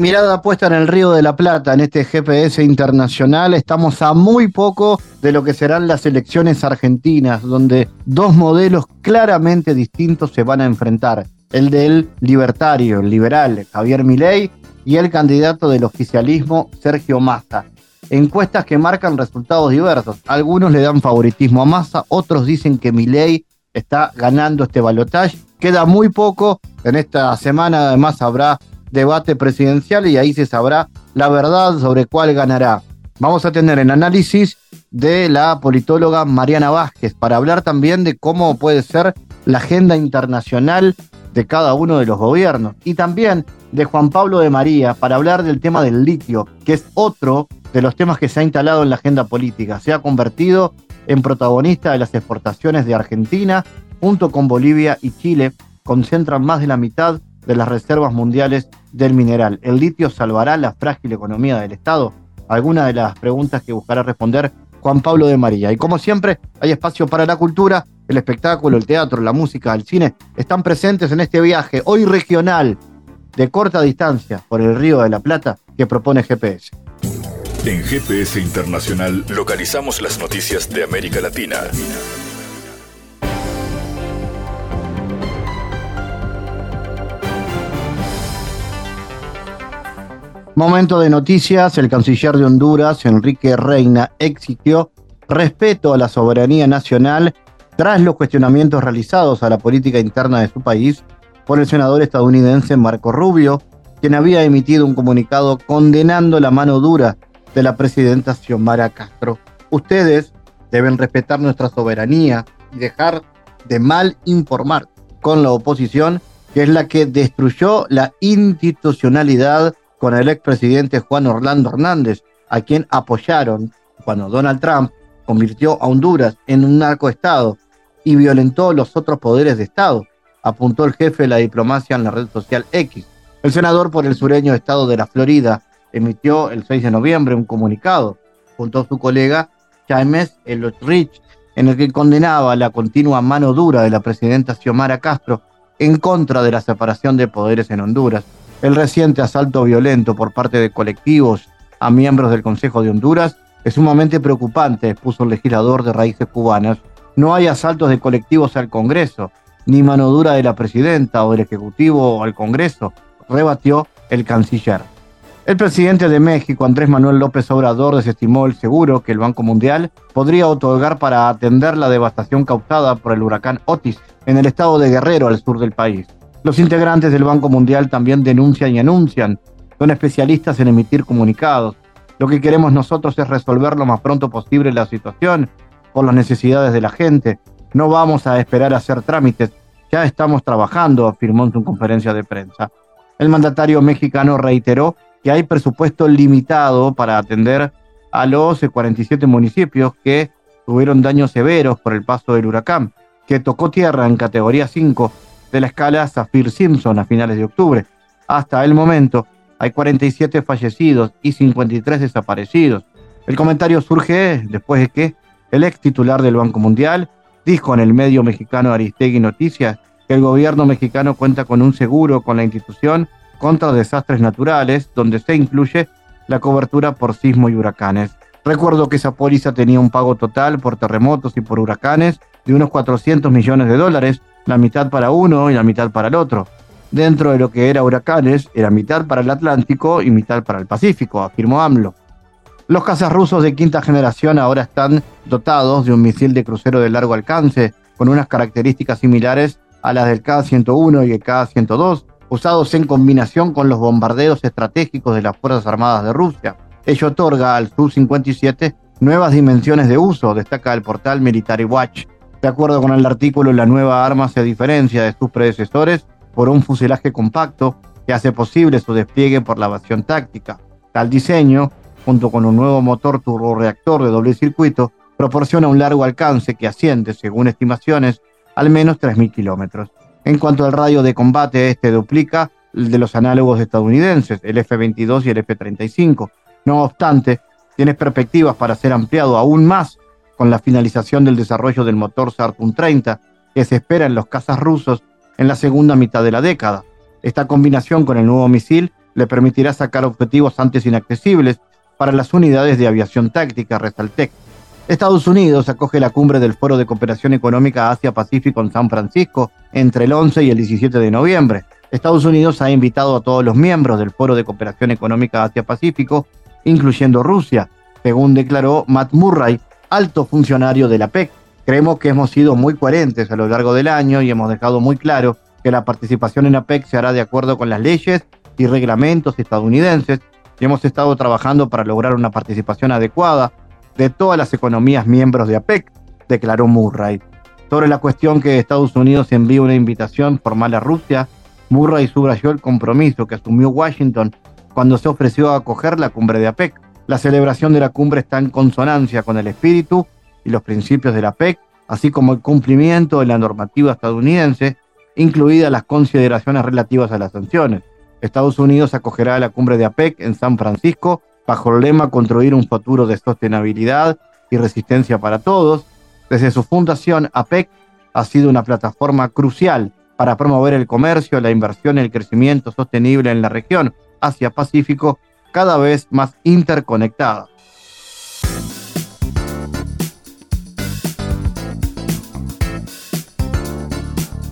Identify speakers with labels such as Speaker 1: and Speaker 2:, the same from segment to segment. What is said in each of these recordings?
Speaker 1: Mirada puesta en el Río de la Plata, en este GPS internacional, estamos a muy poco de lo que serán las elecciones argentinas, donde dos modelos claramente distintos se van a enfrentar. El del libertario, el liberal, Javier Milei, y el candidato del oficialismo, Sergio Massa encuestas que marcan resultados diversos. Algunos le dan favoritismo a Massa, otros dicen que Milei está ganando este balotaje. Queda muy poco, en esta semana además habrá debate presidencial y ahí se sabrá la verdad sobre cuál ganará. Vamos a tener el análisis de la politóloga Mariana Vázquez para hablar también de cómo puede ser la agenda internacional de cada uno de los gobiernos y también de Juan Pablo de María para hablar del tema del litio, que es otro de los temas que se ha instalado en la agenda política. Se ha convertido en protagonista de las exportaciones de Argentina, junto con Bolivia y Chile, concentran más de la mitad de las reservas mundiales del mineral. ¿El litio salvará la frágil economía del Estado? Algunas de las preguntas que buscará responder Juan Pablo de María. Y como siempre, hay espacio para la cultura, el espectáculo, el teatro, la música, el cine. Están presentes en este viaje, hoy regional, de corta distancia, por el Río de la Plata, que propone GPS.
Speaker 2: En GPS Internacional localizamos las noticias de América Latina.
Speaker 1: Momento de noticias, el canciller de Honduras, Enrique Reina, exigió respeto a la soberanía nacional tras los cuestionamientos realizados a la política interna de su país por el senador estadounidense Marco Rubio, quien había emitido un comunicado condenando la mano dura de la presidenta Xiomara Castro. Ustedes deben respetar nuestra soberanía y dejar de mal informar con la oposición, que es la que destruyó la institucionalidad con el expresidente Juan Orlando Hernández, a quien apoyaron cuando Donald Trump convirtió a Honduras en un narcoestado y violentó los otros poderes de Estado, apuntó el jefe de la diplomacia en la red social X. El senador por el sureño estado de la Florida, emitió el 6 de noviembre un comunicado junto a su colega James Elotrich en el que condenaba la continua mano dura de la presidenta Xiomara Castro en contra de la separación de poderes en Honduras, el reciente asalto violento por parte de colectivos a miembros del Consejo de Honduras es sumamente preocupante, expuso el legislador de raíces cubanas. No hay asaltos de colectivos al Congreso, ni mano dura de la presidenta o del Ejecutivo al Congreso, rebatió el canciller. El presidente de México, Andrés Manuel López Obrador, desestimó el seguro que el Banco Mundial podría otorgar para atender la devastación causada por el huracán Otis en el estado de Guerrero, al sur del país. Los integrantes del Banco Mundial también denuncian y anuncian, son especialistas en emitir comunicados. Lo que queremos nosotros es resolver lo más pronto posible la situación por las necesidades de la gente. No vamos a esperar a hacer trámites, ya estamos trabajando, afirmó en su conferencia de prensa. El mandatario mexicano reiteró que hay presupuesto limitado para atender a los 47 municipios que tuvieron daños severos por el paso del huracán, que tocó tierra en categoría 5 de la escala Zafir-Simpson a finales de octubre. Hasta el momento hay 47 fallecidos y 53 desaparecidos. El comentario surge después de que el ex titular del Banco Mundial dijo en el medio mexicano Aristegui Noticias que el gobierno mexicano cuenta con un seguro con la institución contra desastres naturales, donde se incluye la cobertura por sismo y huracanes. Recuerdo que esa póliza tenía un pago total por terremotos y por huracanes de unos 400 millones de dólares, la mitad para uno y la mitad para el otro. Dentro de lo que era huracanes, era mitad para el Atlántico y mitad para el Pacífico, afirmó AMLO. Los cazas rusos de quinta generación ahora están dotados de un misil de crucero de largo alcance, con unas características similares a las del K-101 y el K-102, usados en combinación con los bombardeos estratégicos de las Fuerzas Armadas de Rusia. Ello otorga al Su-57 nuevas dimensiones de uso, destaca el portal Military Watch. De acuerdo con el artículo, la nueva arma se diferencia de sus predecesores por un fuselaje compacto que hace posible su despliegue por la evasión táctica. Tal diseño, junto con un nuevo motor turboreactor de doble circuito, proporciona un largo alcance que asciende, según estimaciones, al menos 3.000 kilómetros. En cuanto al radio de combate, este duplica el de los análogos estadounidenses, el F-22 y el F-35. No obstante, tiene perspectivas para ser ampliado aún más con la finalización del desarrollo del motor Sartun 30, que se espera en los cazas rusos en la segunda mitad de la década. Esta combinación con el nuevo misil le permitirá sacar objetivos antes inaccesibles para las unidades de aviación táctica Resaltec. Estados Unidos acoge la cumbre del Foro de Cooperación Económica Asia-Pacífico en San Francisco entre el 11 y el 17 de noviembre. Estados Unidos ha invitado a todos los miembros del Foro de Cooperación Económica Asia-Pacífico, incluyendo Rusia, según declaró Matt Murray, alto funcionario de la PEC. Creemos que hemos sido muy coherentes a lo largo del año y hemos dejado muy claro que la participación en la PEC se hará de acuerdo con las leyes y reglamentos estadounidenses y hemos estado trabajando para lograr una participación adecuada de todas las economías miembros de APEC, declaró Murray. Sobre la cuestión que Estados Unidos envía una invitación formal a Rusia, Murray subrayó el compromiso que asumió Washington cuando se ofreció a acoger la cumbre de APEC. La celebración de la cumbre está en consonancia con el espíritu y los principios de la APEC, así como el cumplimiento de la normativa estadounidense, incluidas las consideraciones relativas a las sanciones. Estados Unidos acogerá la cumbre de APEC en San Francisco bajo el lema Construir un futuro de sostenibilidad y resistencia para todos. Desde su fundación, APEC ha sido una plataforma crucial para promover el comercio, la inversión y el crecimiento sostenible en la región Asia-Pacífico, cada vez más interconectada.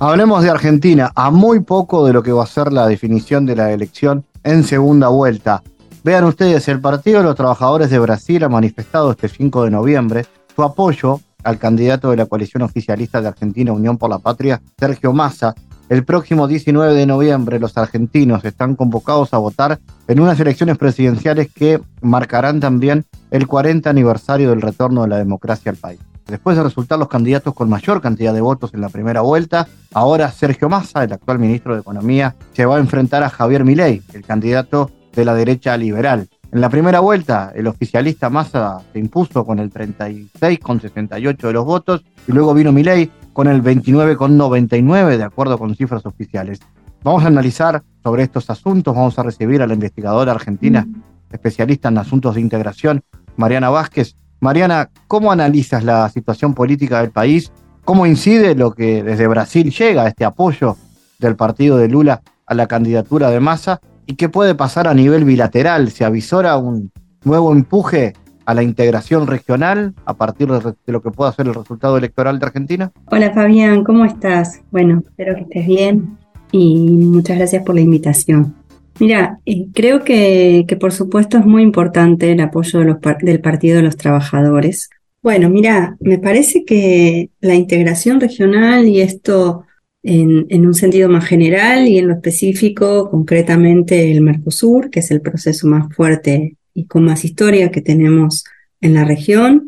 Speaker 1: Hablemos de Argentina, a muy poco de lo que va a ser la definición de la elección en segunda vuelta. Vean ustedes, el Partido de los Trabajadores de Brasil ha manifestado este 5 de noviembre su apoyo al candidato de la coalición oficialista de Argentina Unión por la Patria, Sergio Massa. El próximo 19 de noviembre los argentinos están convocados a votar en unas elecciones presidenciales que marcarán también el 40 aniversario del retorno de la democracia al país. Después de resultar los candidatos con mayor cantidad de votos en la primera vuelta, ahora Sergio Massa, el actual ministro de Economía, se va a enfrentar a Javier Milei, el candidato de la derecha liberal. En la primera vuelta, el oficialista Massa se impuso con el 36,68 de los votos y luego vino Milei con el 29,99 de acuerdo con cifras oficiales. Vamos a analizar sobre estos asuntos, vamos a recibir a la investigadora argentina, especialista en asuntos de integración, Mariana Vázquez, Mariana, ¿cómo analizas la situación política del país? ¿Cómo incide lo que desde Brasil llega, este apoyo del partido de Lula a la candidatura de Massa? ¿Y qué puede pasar a nivel bilateral? ¿Se avisora un nuevo empuje a la integración regional a partir de, lo que pueda ser el resultado electoral de Argentina?
Speaker 3: Hola Fabián, ¿cómo estás? Bueno, espero que estés bien y muchas gracias por la invitación. Mira, eh, creo que, por supuesto es muy importante el apoyo del Partido de los Trabajadores. Bueno, mira, me parece que la integración regional y esto en, un sentido más general y en lo específico, concretamente el Mercosur, que es el proceso más fuerte y con más historia que tenemos en la región,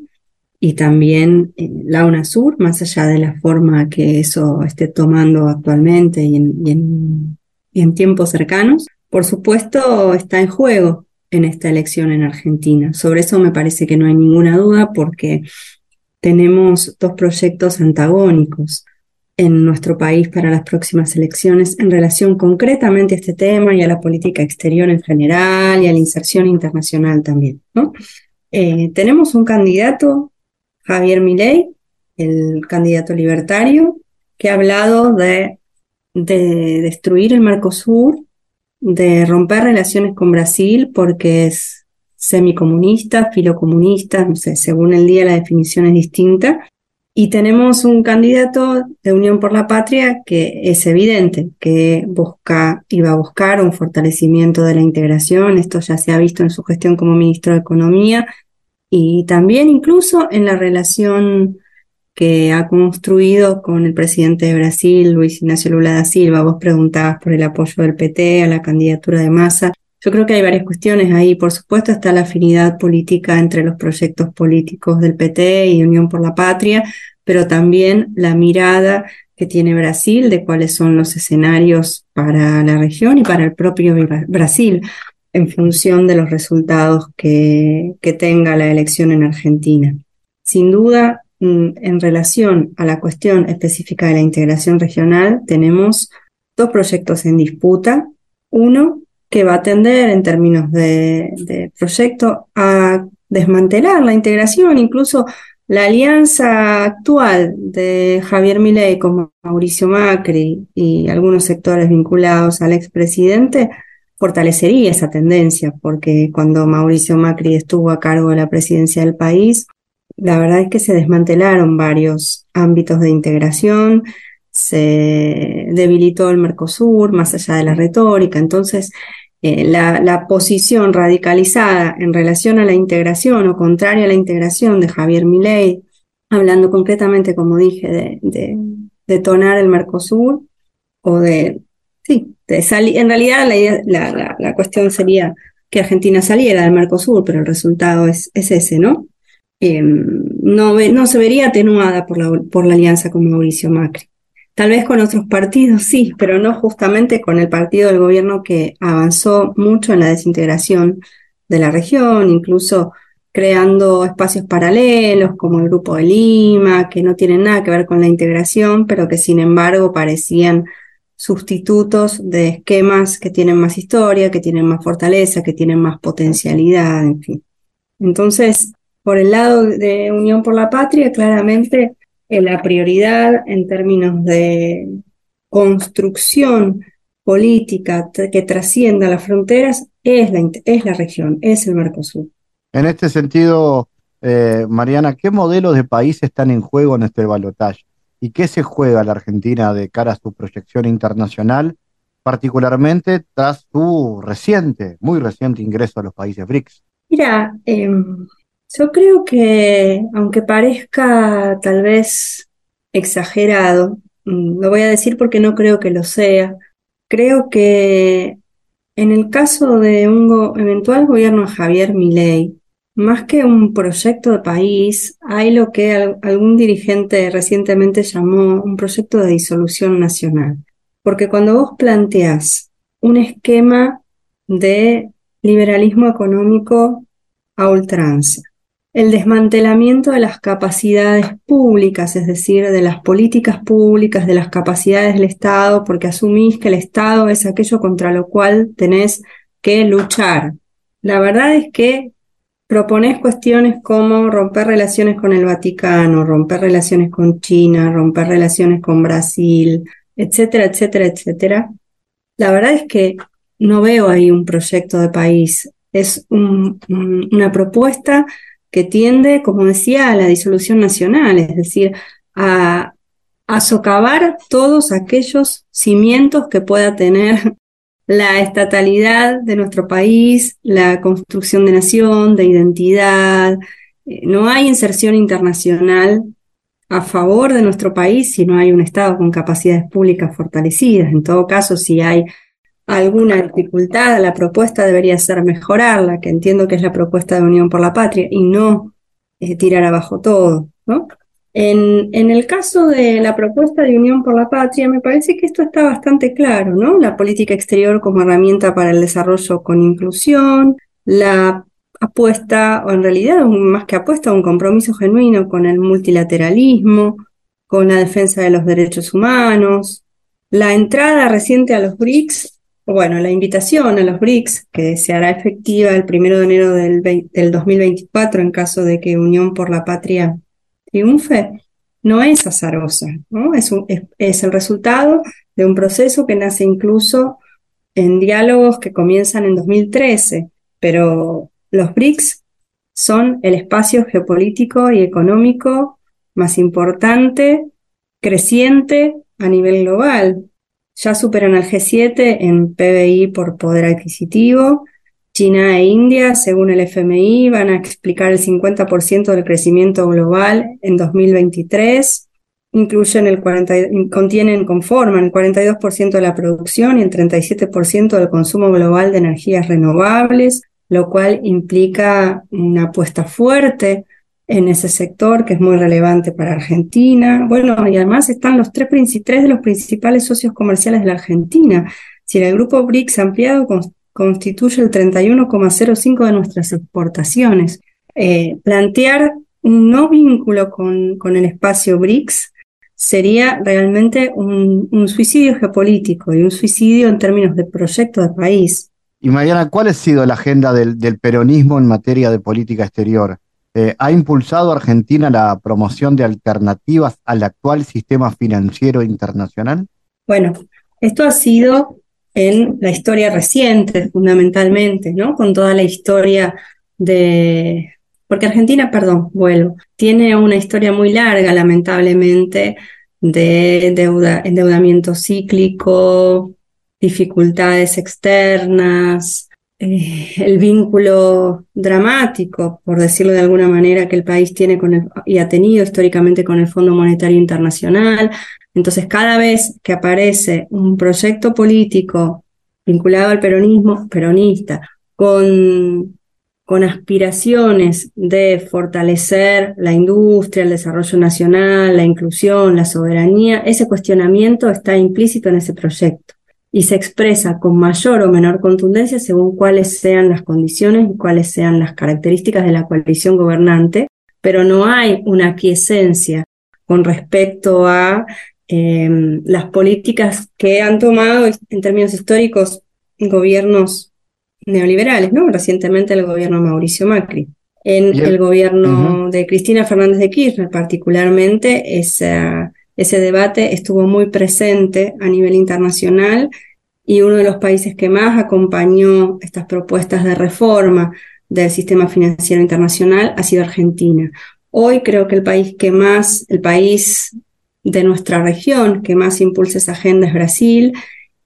Speaker 3: y también eh, la UNASUR, más allá de la forma que eso esté tomando actualmente y en, y en tiempos cercanos, por supuesto, está en juego en esta elección en Argentina. Sobre eso me parece que no hay ninguna duda porque tenemos dos proyectos antagónicos en nuestro país para las próximas elecciones en relación concretamente a este tema y a la política exterior en general y a la inserción internacional también. Eh, tenemos un candidato, Javier Milei, el candidato libertario, que ha hablado de, de destruir el Mercosur de romper relaciones con Brasil porque es semicomunista, filocomunista, no sé, según el día la definición es distinta. Y tenemos un candidato de Unión por la Patria que es evidente que busca y va a buscar un fortalecimiento de la integración. Esto ya se ha visto en su gestión como ministro de Economía y también incluso en la relación que ha construido con el presidente de Brasil, Luis Ignacio Lula da Silva. Vos preguntabas por el apoyo del PT a la candidatura de Massa. Yo creo que hay varias cuestiones ahí. Por supuesto está la afinidad política entre los proyectos políticos del PT y Unión por la Patria, pero también la mirada que tiene Brasil de cuáles son los escenarios para la región y para el propio Brasil en función de los resultados que, tenga la elección en Argentina. Sin duda, mm, en relación a la cuestión específica de la integración regional, tenemos dos proyectos en disputa. Uno que va a tender en términos de, de proyecto a desmantelar la integración, incluso la alianza actual de Javier Milei con Mauricio Macri y algunos sectores vinculados al expresidente fortalecería esa tendencia, porque cuando Mauricio Macri estuvo a cargo de la presidencia del país, la verdad es que se desmantelaron varios ámbitos de integración, se debilitó el Mercosur más allá de la retórica, entonces eh, la, posición radicalizada en relación a la integración o contraria a la integración de Javier Milei, hablando concretamente, como dije, de, de, detonar el Mercosur o de, sí, en realidad la, la, cuestión sería que Argentina saliera del Mercosur, pero el resultado es, es ese, ¿no? Em, no, no se vería atenuada por la, por la alianza con Mauricio Macri. Tal vez con otros partidos sí, pero no justamente con el partido del gobierno que avanzó mucho en la desintegración de la región, incluso creando espacios paralelos como el Grupo de Lima, que no tienen nada que ver con la integración, pero que sin embargo parecían sustitutos de esquemas que tienen más historia, que tienen más fortaleza, que tienen más potencialidad, en fin. Entonces, por el lado de Unión por la Patria, claramente la prioridad en términos de construcción política que trascienda las fronteras es la, es la región, es el Mercosur.
Speaker 1: En este sentido, eh, Mariana, ¿qué modelos de país están en juego en este balotaje? ¿Y qué se juega la Argentina de cara a su proyección internacional, particularmente tras su reciente, muy reciente ingreso a los países BRICS?
Speaker 3: Mira, em, yo creo que, aunque parezca tal vez exagerado, mm, lo voy a decir porque no creo que lo sea, creo que en el caso de un eventual gobierno de Javier Milei, más que un proyecto de país, hay lo que algún dirigente recientemente llamó un proyecto de disolución nacional. Porque cuando vos planteás un esquema de liberalismo económico a ultranza, el desmantelamiento de las capacidades públicas, es decir, de las políticas públicas, de las capacidades del Estado, porque asumís que el Estado es aquello contra lo cual tenés que luchar. La verdad es que proponés cuestiones como romper relaciones con el Vaticano, romper relaciones con China, romper relaciones con Brasil, etcétera, etcétera, etcétera. La verdad es que no veo ahí un proyecto de país. Es una propuesta que tiende, como decía, a la disolución nacional, es decir, a, socavar todos aquellos cimientos que pueda tener la estatalidad de nuestro país, la construcción de nación, de identidad. Eh, no hay inserción internacional a favor de nuestro país si no hay un Estado con capacidades públicas fortalecidas. En todo caso, si hay alguna dificultad, la propuesta debería ser mejorarla, que entiendo que es la propuesta de Unión por la Patria, y no eh, tirar abajo todo. ¿no? En, el caso de la propuesta de Unión por la Patria, me parece que esto está bastante claro, ¿no? La política exterior como herramienta para el desarrollo con inclusión, la apuesta, o en realidad más que apuesta, un compromiso genuino con el multilateralismo, con la defensa de los derechos humanos, la entrada reciente a los BRICS bueno, la invitación a los BRICS, que se hará efectiva el primero de enero del, 2024 en caso de que Unión por la Patria triunfe, no es azarosa, ¿no? Es, es, el resultado de un proceso que nace incluso en diálogos que comienzan en 2013, pero los BRICS son el espacio geopolítico y económico más importante, creciente a nivel global ya superan al G7 en PBI por poder adquisitivo. China e India, según el FMI, van a explicar el 50% del crecimiento global en 2023. Incluyen el 40, contienen, conforman el 42% de la producción y el 37% del consumo global de energías renovables, lo cual implica una apuesta fuerte en ese sector que es muy relevante para Argentina. Bueno, y además están los tres, tres de los principales socios comerciales de la Argentina. Si el grupo BRICS ampliado constituye el 31,05 de nuestras exportaciones. Eh, plantear un no vínculo con, con, el espacio BRICS sería realmente un, un, suicidio geopolítico y un suicidio en términos de proyecto de país.
Speaker 1: Y Mariana, ¿cuál ha sido la agenda del, del peronismo en materia de política exterior? Eh, ¿Ha impulsado Argentina la promoción de alternativas al actual sistema financiero internacional?
Speaker 3: Bueno, esto ha sido en la historia reciente, fundamentalmente, ¿no? Con toda la historia de... Porque Argentina, perdón, vuelvo, tiene una historia muy larga, lamentablemente, de deuda, endeudamiento cíclico, dificultades externas, eh, el vínculo dramático, por decirlo de alguna manera, que el país tiene con el, y ha tenido históricamente con el Fondo Monetario Internacional. Entonces, cada vez que aparece un proyecto político vinculado al peronismo, peronista, con, con aspiraciones de fortalecer la industria, el desarrollo nacional, la inclusión, la soberanía, ese cuestionamiento está implícito en ese proyecto y se expresa con mayor o menor contundencia según cuáles sean las condiciones y cuáles sean las características de la coalición gobernante, pero no hay una quiesencia con respecto a em, las políticas que han tomado en términos históricos gobiernos neoliberales, ¿no? Recientemente el gobierno Mauricio Macri. En el, gobierno de Cristina Fernández de Kirchner, particularmente, esa ese debate estuvo muy presente a nivel internacional y uno de los países que más acompañó estas propuestas de reforma del sistema financiero internacional ha sido Argentina. Hoy creo que el país que más, el país de nuestra región que más impulsa esa agenda es Brasil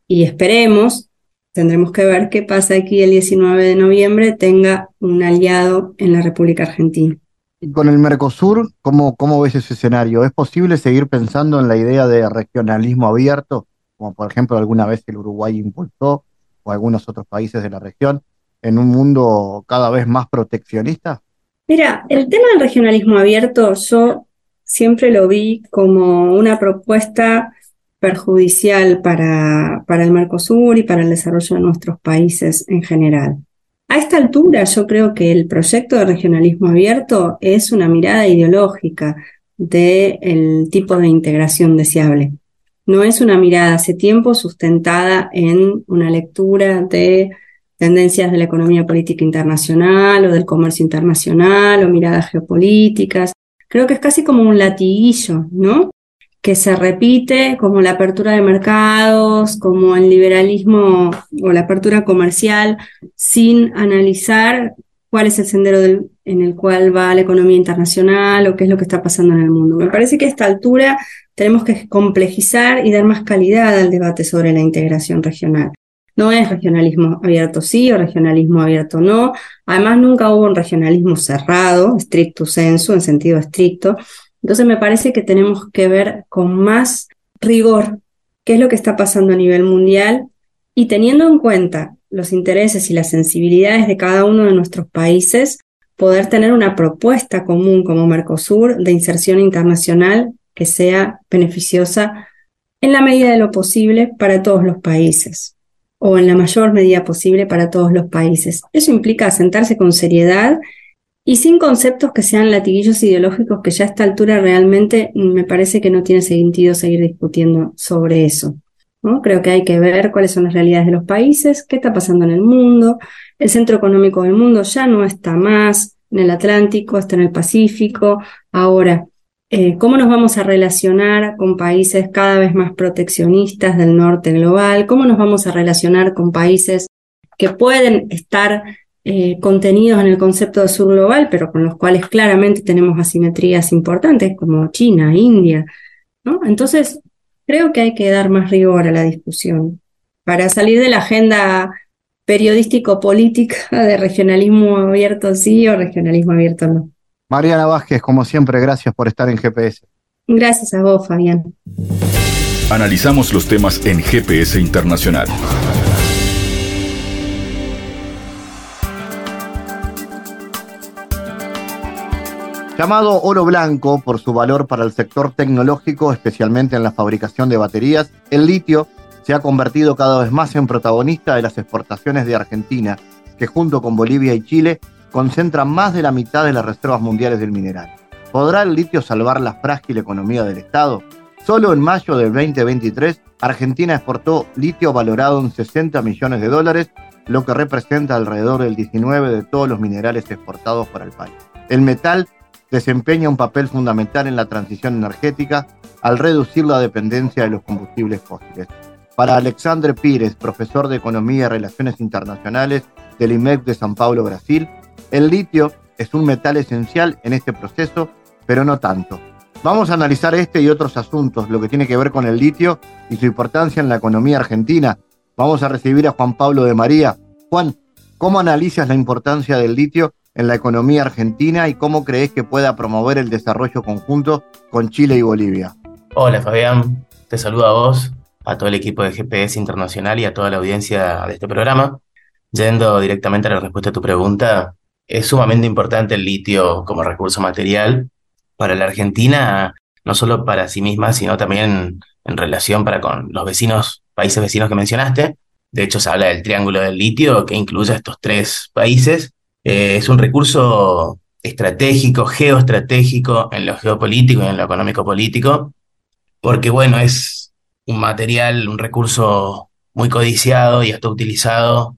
Speaker 3: y esperemos, tendremos que ver qué pasa aquí el 19 de noviembre, tenga un aliado en la República Argentina
Speaker 1: con el Mercosur, ¿cómo, ¿cómo ves ese escenario? ¿Es posible seguir pensando en la idea de regionalismo abierto, como por ejemplo alguna vez el Uruguay impulsó, o algunos otros países de la región, en un mundo cada vez más proteccionista?
Speaker 3: Mira, el tema del regionalismo abierto yo siempre lo vi como una propuesta perjudicial para, para el Mercosur y para el desarrollo de nuestros países en general. A esta altura yo creo que el proyecto de regionalismo abierto es una mirada ideológica del tipo de integración deseable. No es una mirada hace tiempo sustentada en una lectura de tendencias de la economía política internacional o del comercio internacional o miradas geopolíticas. Creo que es casi como un latiguillo, ¿no? que se repite como la apertura de mercados, como el liberalismo o la apertura comercial, sin analizar cuál es el sendero en el cual va la economía internacional o qué es lo que está pasando en el mundo. Me parece que a esta altura tenemos que complejizar y dar más calidad al debate sobre la integración regional. No es regionalismo abierto sí o regionalismo abierto no. Además, nunca hubo un regionalismo cerrado, stricto sensu, en sentido estricto, entonces me parece que tenemos que ver con más rigor qué es lo que está pasando a nivel mundial y teniendo en cuenta los intereses y las sensibilidades de cada uno de nuestros países, poder tener una propuesta común como Mercosur de inserción internacional que sea beneficiosa en la medida de lo posible para todos los países o en la mayor medida posible para todos los países. Eso implica sentarse con seriedad y sin conceptos que sean latiguillos ideológicos que ya a esta altura realmente me parece que no tiene sentido seguir discutiendo sobre eso. ¿no? Creo que hay que ver cuáles son las realidades de los países, qué está pasando en el mundo. El centro económico del mundo ya no está más en el Atlántico, está en el Pacífico. Ahora, eh, ¿cómo nos vamos a relacionar con países cada vez más proteccionistas del norte global? ¿Cómo nos vamos a relacionar con países que pueden estar eh, contenidos en el concepto de sur global, pero con los cuales claramente tenemos asimetrías importantes, como China, India. ¿no? Entonces, creo que hay que dar más rigor a la discusión para salir de la agenda periodístico-política de regionalismo abierto sí o regionalismo abierto no.
Speaker 1: Mariana Vázquez, como siempre, gracias por estar en GPS.
Speaker 3: Gracias a vos, Fabián.
Speaker 2: Analizamos los temas en GPS Internacional.
Speaker 1: Llamado oro blanco por su valor para el sector tecnológico, especialmente en la fabricación de baterías, el litio se ha convertido cada vez más en protagonista de las exportaciones de Argentina, que junto con Bolivia y Chile concentran más de la mitad de las reservas mundiales del mineral. ¿Podrá el litio salvar la frágil economía del Estado? Solo en mayo del 2023, Argentina exportó litio valorado en 60 millones de dólares, lo que representa alrededor del 19 de todos los minerales exportados por el país. El metal desempeña un papel fundamental en la transición energética al reducir la dependencia de los combustibles fósiles. Para Alexandre Pires, profesor de Economía y Relaciones Internacionales del IMEC de San Paulo, Brasil, el litio es un metal esencial en este proceso, pero no tanto. Vamos a analizar este y otros asuntos, lo que tiene que ver con el litio y su importancia en la economía argentina. Vamos a recibir a Juan Pablo de María. Juan, ¿cómo analizas la importancia del litio en la economía argentina y cómo crees que pueda promover el desarrollo conjunto con Chile y Bolivia?
Speaker 4: Hola Fabián, te saludo a vos, a todo el equipo de GPS Internacional y a toda la audiencia de este programa. Yendo directamente a la respuesta a tu pregunta, es sumamente importante el litio como recurso material para la Argentina, no solo para sí misma, sino también en relación para con los vecinos, países vecinos que mencionaste. De hecho, se habla del triángulo del litio que incluye a estos tres países eh, es un recurso estratégico, geoestratégico en lo geopolítico y en lo económico político, porque bueno, es un material, un recurso muy codiciado y hasta utilizado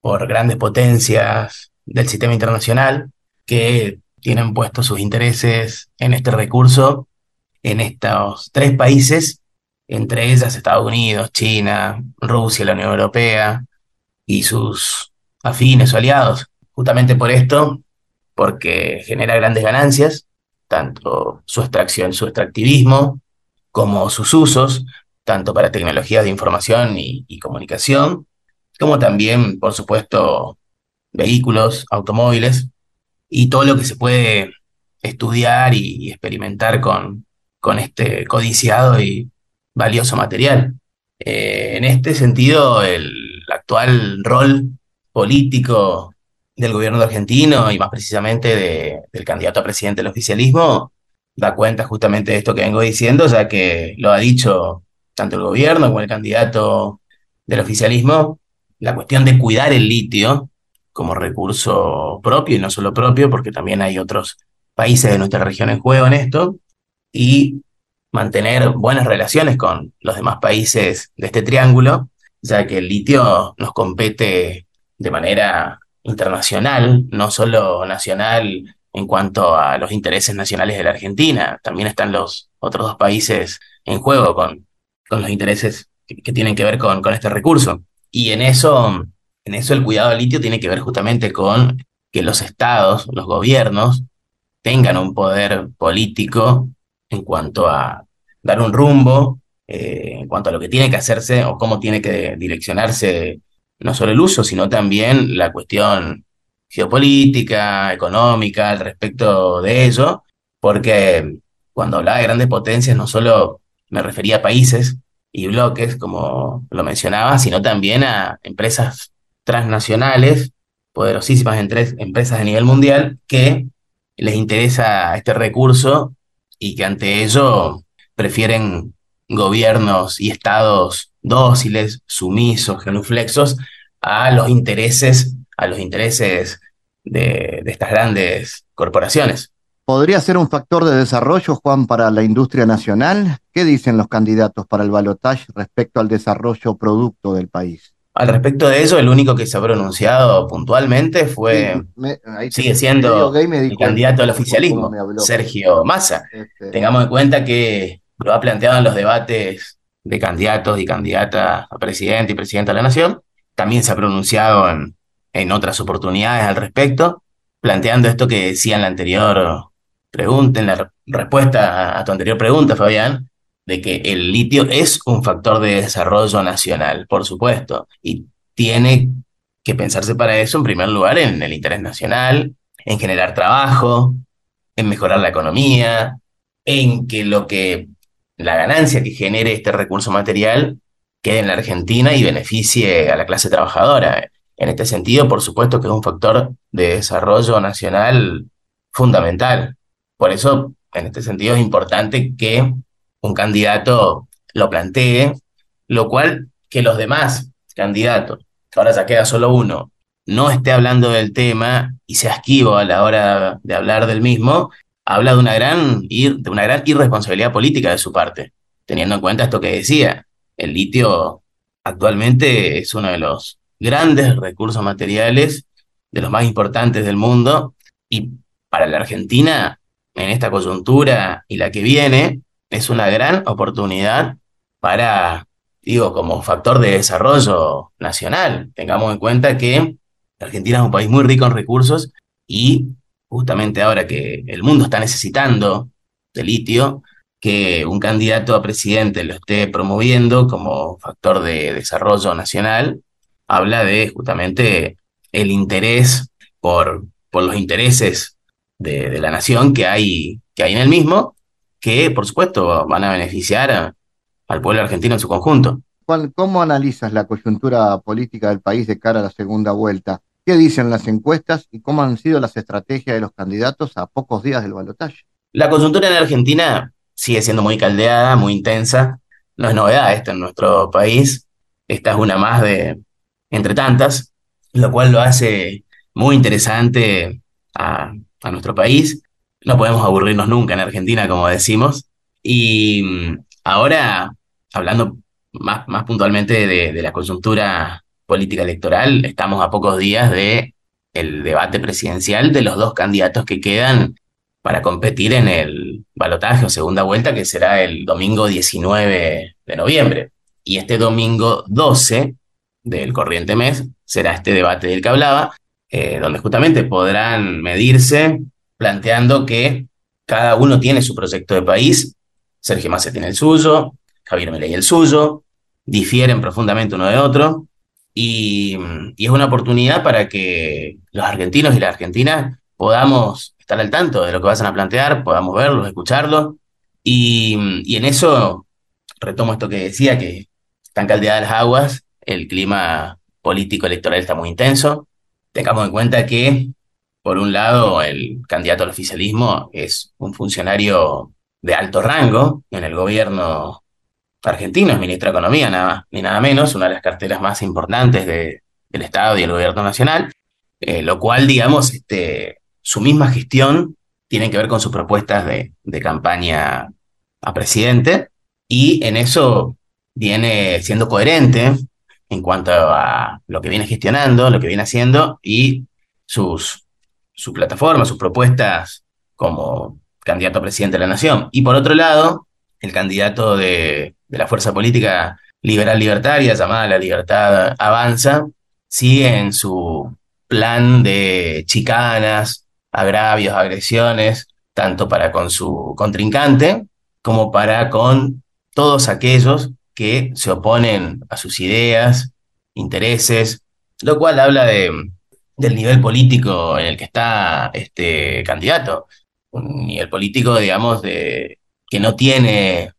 Speaker 4: por grandes potencias del sistema internacional que tienen puestos sus intereses en este recurso en estos tres países, entre ellas Estados Unidos, China, Rusia, la Unión Europea y sus afines o aliados. Justamente por esto, porque genera grandes ganancias, tanto su extracción, su extractivismo, como sus usos, tanto para tecnologías de información y, comunicación, como también, por supuesto, vehículos, automóviles, y todo lo que se puede estudiar y, experimentar con, con este codiciado y valioso material. Eh, en este sentido, el actual rol político del gobierno argentino y más precisamente del candidato a presidente del oficialismo da cuenta justamente de esto que vengo diciendo, ya que lo ha dicho tanto el gobierno como el candidato del oficialismo, la cuestión de cuidar el litio como recurso propio y no solo propio, porque también hay otros países de nuestra región en juego en esto, y mantener buenas relaciones con los demás países de este triángulo, ya que el litio nos compete de manera internacional, no solo nacional en cuanto a los intereses nacionales de la Argentina, también están los otros dos países en juego con, con los intereses que, tienen que ver con, con, este recurso. Y en eso, en eso el cuidado del litio tiene que ver justamente con que los estados, los gobiernos, tengan un poder político en cuanto a dar un rumbo, eh, en cuanto a lo que tiene que hacerse o cómo tiene que direccionarse no solo el uso, sino también la cuestión geopolítica, económica, al respecto de ello, porque cuando hablaba de grandes potencias no solo me refería a países y bloques, como lo mencionaba, sino también a empresas transnacionales, poderosísimas empresas a nivel mundial, que les interesa este recurso y que ante ello prefieren gobiernos y estados dóciles, sumisos, genuflexos a los intereses, a los intereses de, estas grandes corporaciones.
Speaker 1: ¿Podría ser un factor de desarrollo, Juan, para la industria nacional? ¿Qué dicen los candidatos para el balotaje respecto al desarrollo producto del país?
Speaker 4: Al respecto de eso, el único que se ha pronunciado puntualmente fue, sigue siendo el candidato al oficialismo, Sergio Massa. Este, Tengamos en cuenta que lo ha planteado en los debates de candidatos y candidatas a presidente y presidenta de la nación. También se ha pronunciado en, en otras oportunidades al respecto, planteando esto que decía en la anterior pregunta, en la respuesta a tu anterior pregunta, Fabián, de que el litio es un factor de desarrollo nacional, por supuesto, y tiene que pensarse para eso, en primer lugar, en el interés nacional, en generar trabajo, en mejorar la economía, en que lo que la ganancia que genere este recurso material quede en la Argentina y beneficie a la clase trabajadora. En este sentido, por supuesto que es un factor de desarrollo nacional fundamental, por eso, en este sentido, es importante que un candidato lo plantee, lo cual que los demás candidatos, ahora ya queda solo uno, no esté hablando del tema y sea esquivo a la hora de hablar del mismo, habla de una gran, de una gran irresponsabilidad política de su parte, teniendo en cuenta esto que decía. El litio actualmente es uno de los grandes recursos materiales, de los más importantes del mundo, y para la Argentina, en esta coyuntura y la que viene, es una gran oportunidad para, digo, como factor de desarrollo nacional. Tengamos en cuenta que Argentina es un país muy rico en recursos y justamente ahora que el mundo está necesitando de litio, que un candidato a presidente lo esté promoviendo como factor de desarrollo nacional, habla de justamente el interés por, por los intereses de, la nación que hay, que hay en el mismo, que por supuesto van a beneficiar al pueblo argentino en su conjunto.
Speaker 1: ¿Cómo analizas la coyuntura política del país de cara a la segunda vuelta? ¿Qué dicen las encuestas y cómo han sido las estrategias de los candidatos a pocos días del balotaje?
Speaker 4: La coyuntura en Argentina sigue siendo muy caldeada, muy intensa. No es novedad esto en nuestro país. Esta es una más de entre tantas, lo cual lo hace muy interesante a, a nuestro país. No podemos aburrirnos nunca en Argentina, como decimos. Y mm, ahora, hablando más, más puntualmente de, la coyuntura política electoral, estamos a pocos días de debate presidencial de los dos candidatos que quedan para competir en el balotaje o segunda vuelta, que será el domingo 19 de noviembre. Y este domingo 12 del corriente mes será este debate del que hablaba, eh, donde justamente podrán medirse planteando que cada uno tiene su proyecto de país, Sergio Massa tiene el suyo, Javier Milei el suyo, difieren profundamente uno de otro, y, es una oportunidad para que los argentinos y las argentinas podamos estar al tanto de lo que vayan a plantear, podamos verlos, escucharlos, y, y en eso retomo esto que decía, que están caldeadas las aguas, el clima político electoral está muy intenso. Tengamos en cuenta que, por un lado, el candidato al oficialismo es un funcionario de alto rango en el gobierno argentino, es ministro de Economía, nada ni nada menos, una de las carteras más importantes de, del Estado y el gobierno nacional, eh, lo cual, digamos, este, su misma gestión tiene que ver con sus propuestas de campaña a presidente, y en eso viene siendo coherente en cuanto a lo que viene gestionando, lo que viene haciendo y sus, su plataforma, sus propuestas como candidato a presidente de la nación. Y por otro lado, el candidato de, la fuerza política liberal libertaria, llamada La Libertad Avanza, sigue en su plan de chicanas, agravios, agresiones, tanto para con su contrincante como para con todos aquellos que se oponen a sus ideas, intereses, lo cual habla de, del nivel político en el que está este candidato. Un nivel político, digamos, de, que no tiene,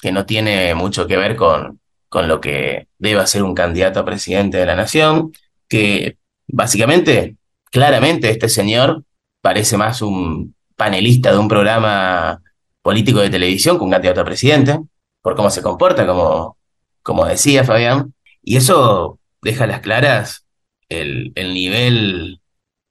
Speaker 4: que no tiene mucho que ver con, con lo que debe ser un candidato a presidente de la nación, que básicamente, claramente, este señor parece más un panelista de un programa político de televisión que un candidato a presidente por cómo se comporta, como, como decía Fabián, y eso deja las claras el, el nivel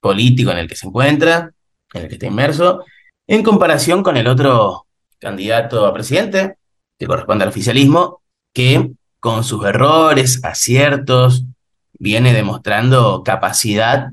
Speaker 4: político en el que se encuentra, en el que está inmerso, en comparación con el otro candidato a presidente, que corresponde al oficialismo, que con sus errores, aciertos, viene demostrando capacidad,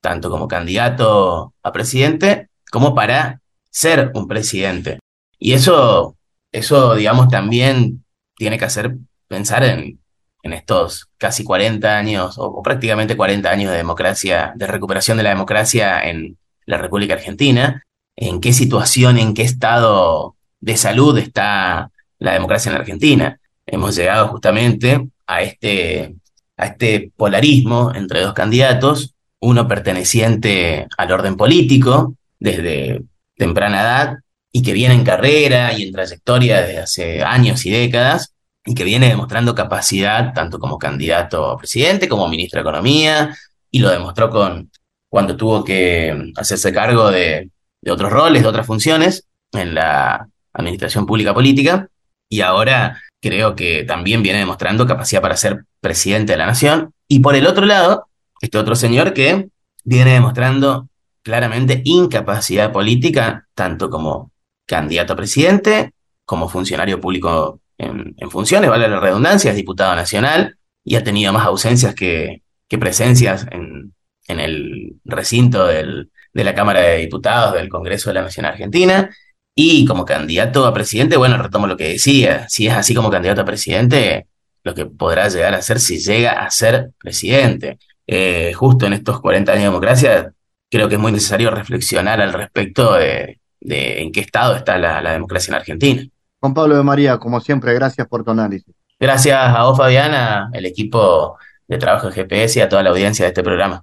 Speaker 4: tanto como candidato a presidente, como para ser un presidente. Y eso eso, digamos, también tiene que hacer pensar en, en estos casi 40 años, o, prácticamente 40 años de democracia, de recuperación de la democracia en la República Argentina, en qué situación, en qué estado de salud está la democracia en la Argentina. Hemos llegado justamente a este, a este polarismo entre dos candidatos, uno perteneciente al orden político desde temprana edad y que viene en carrera y en trayectoria desde hace años y décadas y que viene demostrando capacidad tanto como candidato a presidente como ministro de Economía y lo demostró con cuando tuvo que hacerse cargo de, de otros roles, de otras funciones en la administración pública política, y ahora creo que también viene demostrando capacidad para ser presidente de la nación. Y por el otro lado, este otro señor que viene demostrando claramente incapacidad política, tanto como candidato a presidente, como funcionario público en, funciones, vale la redundancia, es diputado nacional y ha tenido más ausencias que, presencias en, el recinto de la Cámara de Diputados del Congreso de la Nación Argentina. Y como candidato a presidente, bueno, retomo lo que decía, si es así como candidato a presidente, lo que podrá llegar a ser si llega a ser presidente. Eh, justo en estos 40 años de democracia, creo que es muy necesario reflexionar al respecto de, en qué estado está la democracia en Argentina.
Speaker 1: Juan Pablo de María, como siempre, gracias por tu análisis.
Speaker 4: Gracias a vos, Fabiana, el equipo de trabajo de GPS y a toda la audiencia de este programa.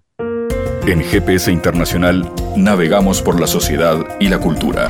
Speaker 2: En GPS Internacional navegamos por la sociedad y la cultura.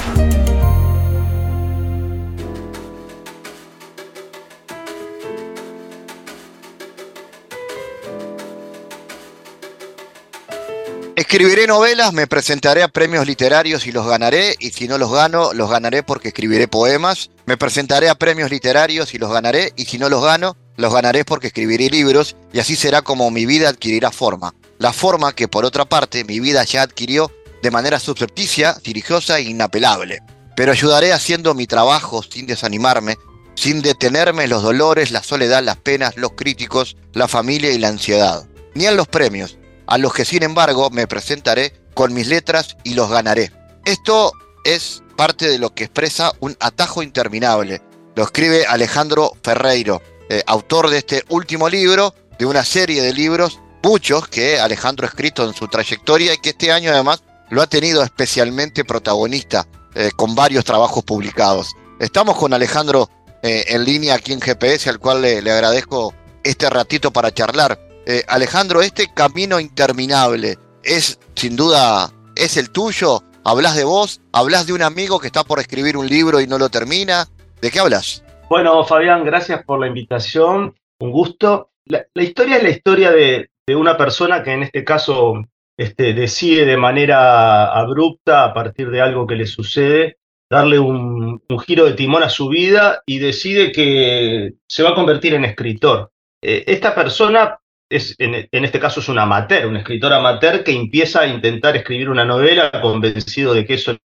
Speaker 5: Escribiré novelas, me presentaré a premios literarios y los ganaré, y si no los gano, los ganaré porque escribiré poemas. Me presentaré a premios literarios y los ganaré, y si no los gano, los ganaré porque escribiré libros, y así será como mi vida adquirirá forma. La forma que, por otra parte, mi vida ya adquirió de manera subrepticia, dirigiosa e inapelable. Pero ayudaré haciendo mi trabajo sin desanimarme, sin detenerme en los dolores, la soledad, las penas, los críticos, la familia y la ansiedad. Ni en los premios, a los que sin embargo me presentaré con mis letras y los ganaré. Esto es parte de lo que expresa un atajo interminable. Lo escribe Alejandro Ferreiro, eh, autor de este último libro, de una serie de libros, muchos que Alejandro ha escrito en su trayectoria y que este año además lo ha tenido especialmente protagonista eh, con varios trabajos publicados. Estamos con Alejandro eh, en línea aquí en GPS, al cual le agradezco este ratito para charlar. Eh, Alejandro, este camino interminable es sin duda, es el tuyo. Hablas de vos, hablas de un amigo que está por escribir un libro y no lo termina. ¿De qué hablas?
Speaker 6: Bueno, Fabián, gracias por la invitación. Un gusto. La, historia es la historia de, una persona que en este caso este, decide de manera abrupta, a partir de algo que le sucede, darle un, giro de timón a su vida y decide que se va a convertir en escritor. Eh, esta persona en, este caso es un amateur, un escritor amateur que empieza a intentar escribir una novela convencido de que eso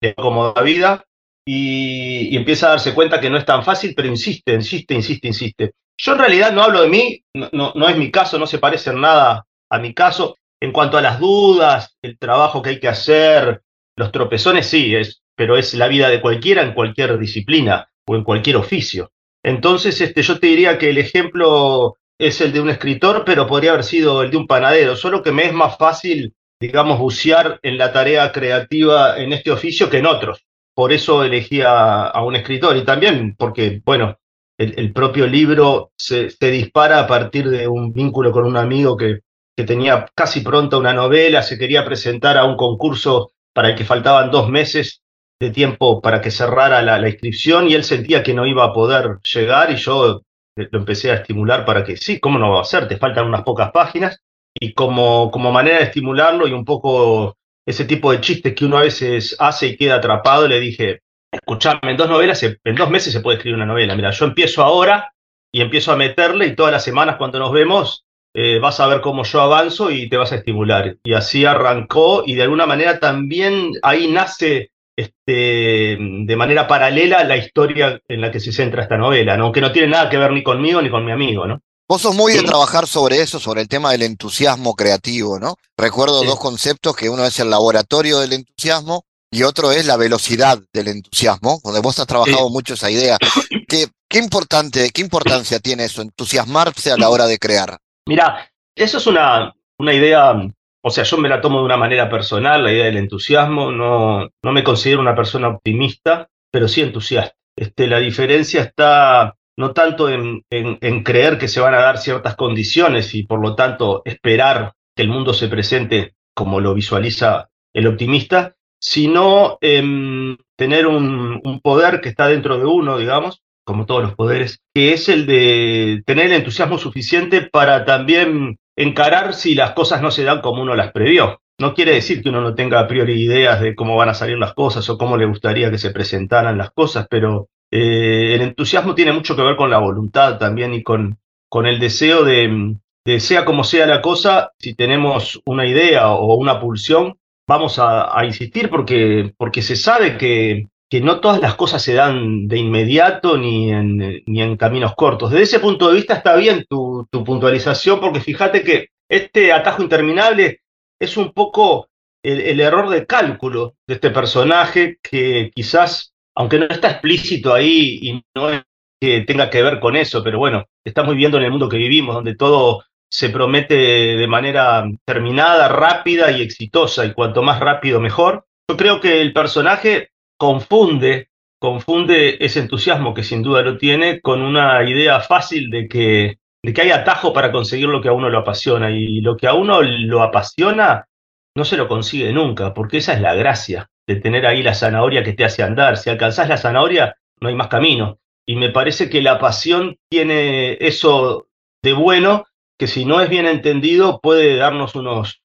Speaker 6: le acomoda la vida y, empieza a darse cuenta que no es tan fácil, pero insiste, insiste, insiste, insiste. Yo en realidad no hablo de mí, no, no es mi caso, no se parece en nada a mi caso. En cuanto a las dudas, el trabajo que hay que hacer, los tropezones, sí, es, pero es la vida de cualquiera en cualquier disciplina o en cualquier oficio. Entonces, este, yo te diría que el ejemplo es el de un escritor, pero podría haber sido el de un panadero, solo que me es más fácil, digamos, bucear en la tarea creativa en este oficio que en otros. Por eso elegí a, un escritor y también porque, bueno, el, propio libro se, dispara a partir de un vínculo con un amigo que, que tenía casi pronta una novela, se quería presentar a un concurso para el que faltaban dos meses de tiempo para que cerrara la, inscripción y él sentía que no iba a poder llegar y yo lo empecé a estimular para que sí, ¿cómo no va a ser? Te faltan unas pocas páginas y como, como manera de estimularlo y un poco ese tipo de chistes que uno a veces hace y queda atrapado, le dije, escuchame, en dos novelas, en dos meses se puede escribir una novela. Mira, yo empiezo ahora y empiezo a meterle y todas las semanas cuando nos vemos eh, vas a ver cómo yo avanzo y te vas a estimular. Y así arrancó y de alguna manera también ahí nace este, de manera paralela la historia en la que se centra esta novela, aunque no tiene nada que ver ni conmigo ni con mi amigo, ¿no?
Speaker 5: Vos sos muy de trabajar sobre eso, sobre el tema del entusiasmo creativo, ¿no? Recuerdo dos conceptos, que uno es el laboratorio del entusiasmo y otro es la velocidad del entusiasmo, donde vos has trabajado mucho esa idea. ¿Qué, qué, importante, ¿Qué importancia tiene eso, entusiasmarse a la hora de crear?
Speaker 6: Mira, eso es una, una idea o sea, yo me la tomo de una manera personal, la idea del entusiasmo. No, no me considero una persona optimista, pero sí entusiasta. Este, la diferencia está no tanto en, en, creer que se van a dar ciertas condiciones y por lo tanto esperar que el mundo se presente como lo visualiza el optimista, sino en tener un, un, poder que está dentro de uno, digamos, como todos los poderes, que es el de tener el entusiasmo suficiente para también encarar si las cosas no se dan como uno las previó. no quiere decir que uno no tenga a priori ideas de cómo van a salir las cosas o cómo le gustaría que se presentaran las cosas, pero eh, el entusiasmo tiene mucho que ver con la voluntad también y con, con el deseo de, sea como sea la cosa, si tenemos una idea o una pulsión, vamos a, a insistir porque, porque se sabe que, que no todas las cosas se dan de inmediato ni en, ni en caminos cortos. Desde ese punto de vista está bien tu, tu puntualización, porque fíjate que este atajo interminable es un poco el, el, error de cálculo de este personaje que quizás, aunque no está explícito ahí y no es que tenga que ver con eso, pero bueno, estamos viviendo en el mundo que vivimos, donde todo se promete de manera terminada, rápida y exitosa, y cuanto más rápido mejor. Yo creo que el personaje confunde, confunde ese entusiasmo que sin duda lo tiene con una idea fácil de que, de que hay atajo para conseguir lo que a uno lo apasiona y lo que a uno lo apasiona no se lo consigue nunca, porque esa es la gracia de tener ahí la zanahoria que te hace andar. Si alcanzás la zanahoria, no hay más camino. Y me parece que la pasión tiene eso de bueno, que si no es bien entendido puede darnos unos,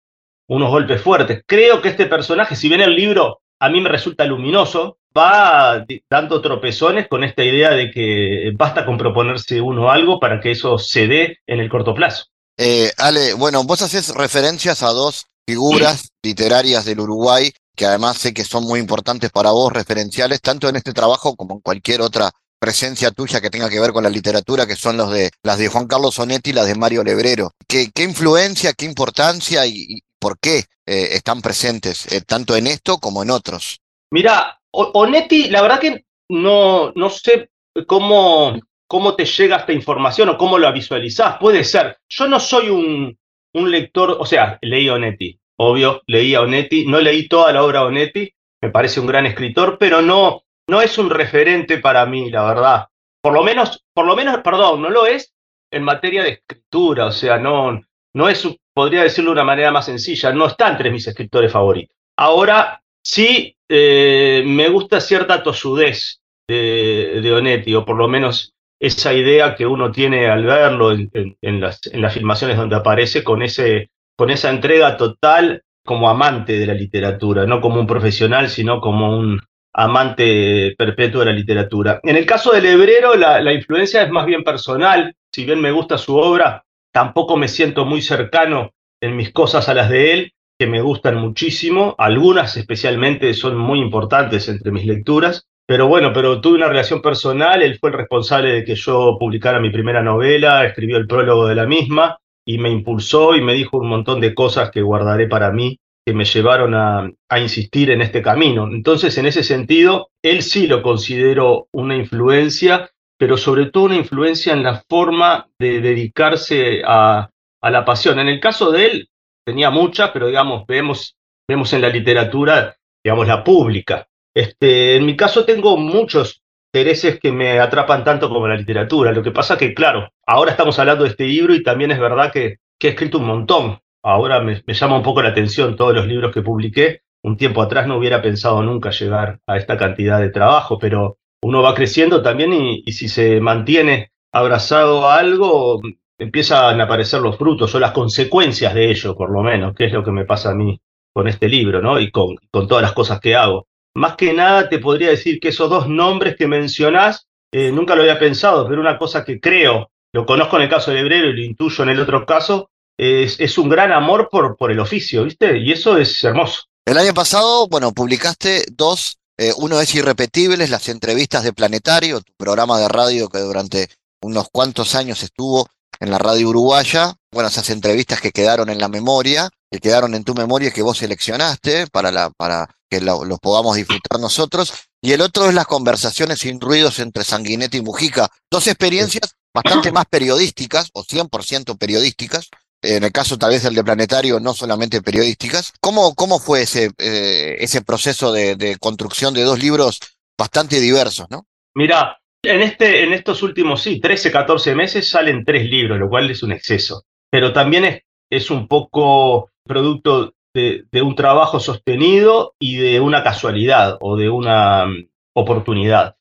Speaker 6: unos golpes fuertes. Creo que este personaje, si bien el libro a mí me resulta luminoso, va dando tropezones con esta idea de que basta con proponerse uno algo para que eso se dé en el corto plazo.
Speaker 5: Eh, Ale, bueno, vos haces referencias a dos figuras literarias del Uruguay que además sé que son muy importantes para vos, referenciales, tanto en este trabajo como en cualquier otra presencia tuya que tenga que ver con la literatura, que son los de, las de Juan Carlos Sonetti y las de Mario Lebrero. ¿Qué, qué influencia, qué importancia y, por qué eh, están presentes, eh, tanto en esto como en otros.
Speaker 6: Mira, Onetti, la verdad que no, no sé cómo, cómo te llega esta información o cómo la visualizás. Puede ser. Yo no soy un, un lector, o sea, leí Onetti, obvio, leí a Onetti, no leí toda la obra de Onetti, me parece un gran escritor, pero no, no es un referente para mí, la verdad. Por lo menos, por lo menos, perdón, no lo es en materia de escritura, o sea, no, no es, podría decirlo de una manera más sencilla, no está entre mis escritores favoritos. Ahora, sí eh, me gusta cierta tosudez de, Onetti, o por lo menos esa idea que uno tiene al verlo en, las, en filmaciones donde aparece, con, esa entrega total como amante de la literatura, no como un profesional, sino como un amante perpetuo de la literatura. En el caso del Hebrero, la influencia es más bien personal, si bien me gusta su obra, tampoco me siento muy cercano en mis cosas a las de él, que me gustan muchísimo, algunas especialmente son muy importantes entre mis lecturas, pero bueno, pero tuve una relación personal, él fue el responsable de que yo publicara mi primera novela, escribió el prólogo de la misma y me impulsó y me dijo un montón de cosas que guardaré para mí, que me llevaron a, a insistir en este camino. Entonces, en ese sentido, él sí lo considero una influencia pero sobre todo una influencia en la forma de dedicarse a, a la pasión. En el caso de él, tenía muchas, pero digamos, vemos, vemos en la literatura, digamos, la pública. Este, en mi caso tengo muchos intereses que me atrapan tanto como la literatura. Lo que pasa que, claro, ahora estamos hablando de este libro y también es verdad que, que he escrito un montón. Ahora me, me, llama un poco la atención todos los libros que publiqué. Un tiempo atrás no hubiera pensado nunca llegar a esta cantidad de trabajo, pero uno va creciendo también y, si se mantiene abrazado a algo, empiezan a aparecer los frutos o las consecuencias de ello, por lo menos, que es lo que me pasa a mí con este libro, ¿no? Y con, con todas las cosas que hago. Más que nada te podría decir que esos dos nombres que mencionás, eh, nunca lo había pensado, pero una cosa que creo, lo conozco en el caso de Hebrero y lo intuyo en el otro caso, es, es un gran amor por, por el oficio, ¿viste? Y eso es hermoso.
Speaker 5: El año pasado, bueno, publicaste dos eh, uno es Irrepetibles, las entrevistas de Planetario, tu programa de radio que durante unos cuantos años estuvo en la radio uruguaya. Bueno, esas entrevistas que quedaron en la memoria, que quedaron en tu memoria que vos seleccionaste para, la, para que lo, los podamos disfrutar nosotros. Y el otro es las conversaciones sin ruidos entre Sanguinetti y Mujica. Dos experiencias bastante más periodísticas, o 100% periodísticas, en el caso tal vez del de Planetario, no solamente periodísticas. ¿Cómo, cómo fue ese, eh, ese proceso de, construcción de dos libros bastante diversos, no?
Speaker 6: Mira, en, este, en estos últimos, sí, 13, 14 meses salen tres libros, lo cual es un exceso. Pero también es, es un poco producto de, un trabajo sostenido y de una casualidad o de una um, oportunidad.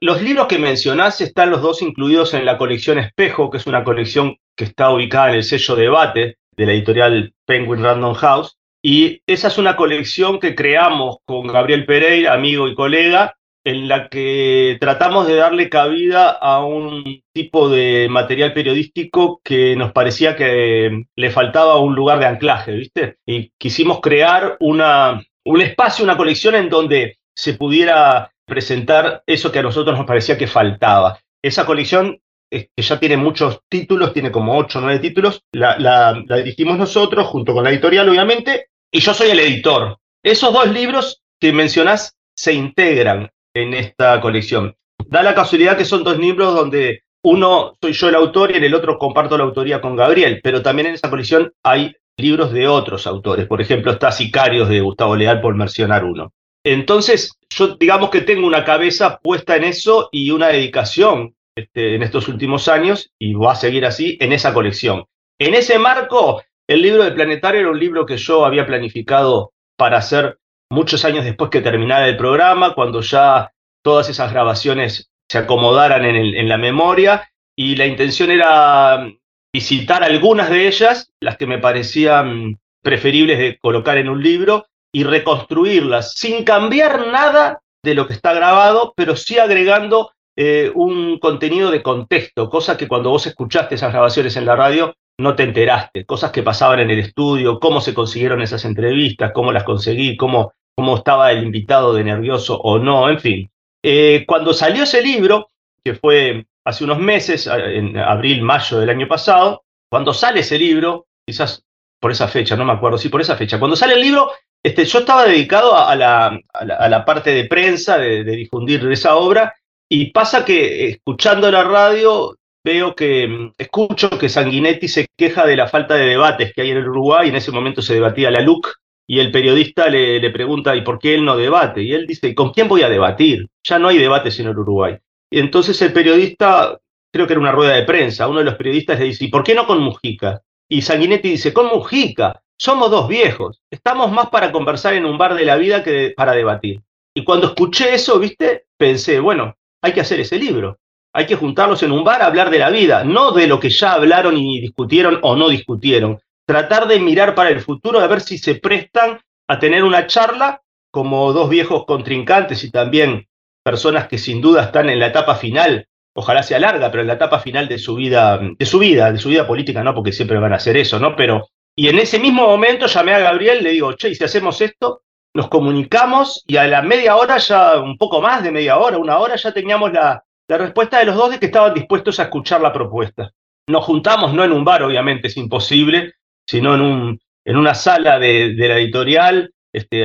Speaker 6: Los libros que mencionás están los dos incluidos en la colección Espejo, que es una colección que está ubicada en el sello Debate de la editorial Penguin Random House. Y esa es una colección que creamos con Gabriel Pereira, amigo y colega, en la que tratamos de darle cabida a un tipo de material periodístico que nos parecía que le faltaba un lugar de anclaje, ¿viste? Y quisimos crear una, un espacio, una colección en donde se pudiera presentar eso que a nosotros nos parecía que faltaba. Esa colección que ya tiene muchos títulos, tiene como ocho o nueve títulos, la, la, la dirigimos nosotros junto con la editorial, obviamente, y yo soy el editor. Esos dos libros que mencionás se integran en esta colección. Da la casualidad que son dos libros donde uno soy yo el autor y en el otro comparto la autoría con Gabriel, pero también en esa colección hay libros de otros autores. Por ejemplo, está Sicarios de Gustavo Leal, por mencionar uno. Entonces, yo digamos que tengo una cabeza puesta en eso y una dedicación este, en estos últimos años, y va a seguir así, en esa colección. En ese marco, el libro de Planetario era un libro que yo había planificado para hacer muchos años después que terminara el programa, cuando ya todas esas grabaciones se acomodaran en, en la memoria, y la intención era visitar algunas de ellas, las que me parecían preferibles de colocar en un libro, y reconstruirlas sin cambiar nada de lo que está grabado, pero sí agregando eh, un contenido de contexto, cosas que cuando vos escuchaste esas grabaciones en la radio no te enteraste, cosas que pasaban en el estudio, cómo se consiguieron esas entrevistas, cómo las conseguí, cómo, cómo estaba el invitado de nervioso o no, en fin. Eh, cuando salió ese libro, que fue hace unos meses, en abril, mayo del año pasado, cuando sale ese libro, quizás por esa fecha, no me acuerdo, sí, por esa fecha, cuando sale el libro, este, yo estaba dedicado a la, a la, parte de prensa, de, de, difundir esa obra, y pasa que escuchando la radio veo que, mm, escucho que Sanguinetti se queja de la falta de debates que hay en el Uruguay, en ese momento se debatía la LUC, y el periodista le, le pregunta, ¿y por qué él no debate? Y él dice, ¿con quién voy a debatir? Ya no hay debates en el Uruguay. Y entonces el periodista, creo que era una rueda de prensa, uno de los periodistas le dice, ¿y por qué no con Mujica? Y Sanguinetti dice, con Mujica, somos dos viejos, estamos más para conversar en un bar de la vida que para debatir. Y cuando escuché eso, viste, pensé, bueno, hay que hacer ese libro. Hay que juntarlos en un bar a hablar de la vida, no de lo que ya hablaron y discutieron o no discutieron. Tratar de mirar para el futuro, a ver si se prestan a tener una charla como dos viejos contrincantes y también personas que sin duda están en la etapa final, ojalá sea larga, pero en la etapa final de su vida, de su vida, de su vida política, no, porque siempre van a hacer eso, ¿no? Pero y en ese mismo momento llamé a Gabriel, le digo, che, si hacemos esto, nos comunicamos y a la media hora, ya un poco más de media hora, una hora, ya teníamos la, la respuesta de los dos de que estaban dispuestos a escuchar la propuesta. Nos juntamos, no en un bar, obviamente, es imposible, sino en, un, en una sala de, de la editorial, este,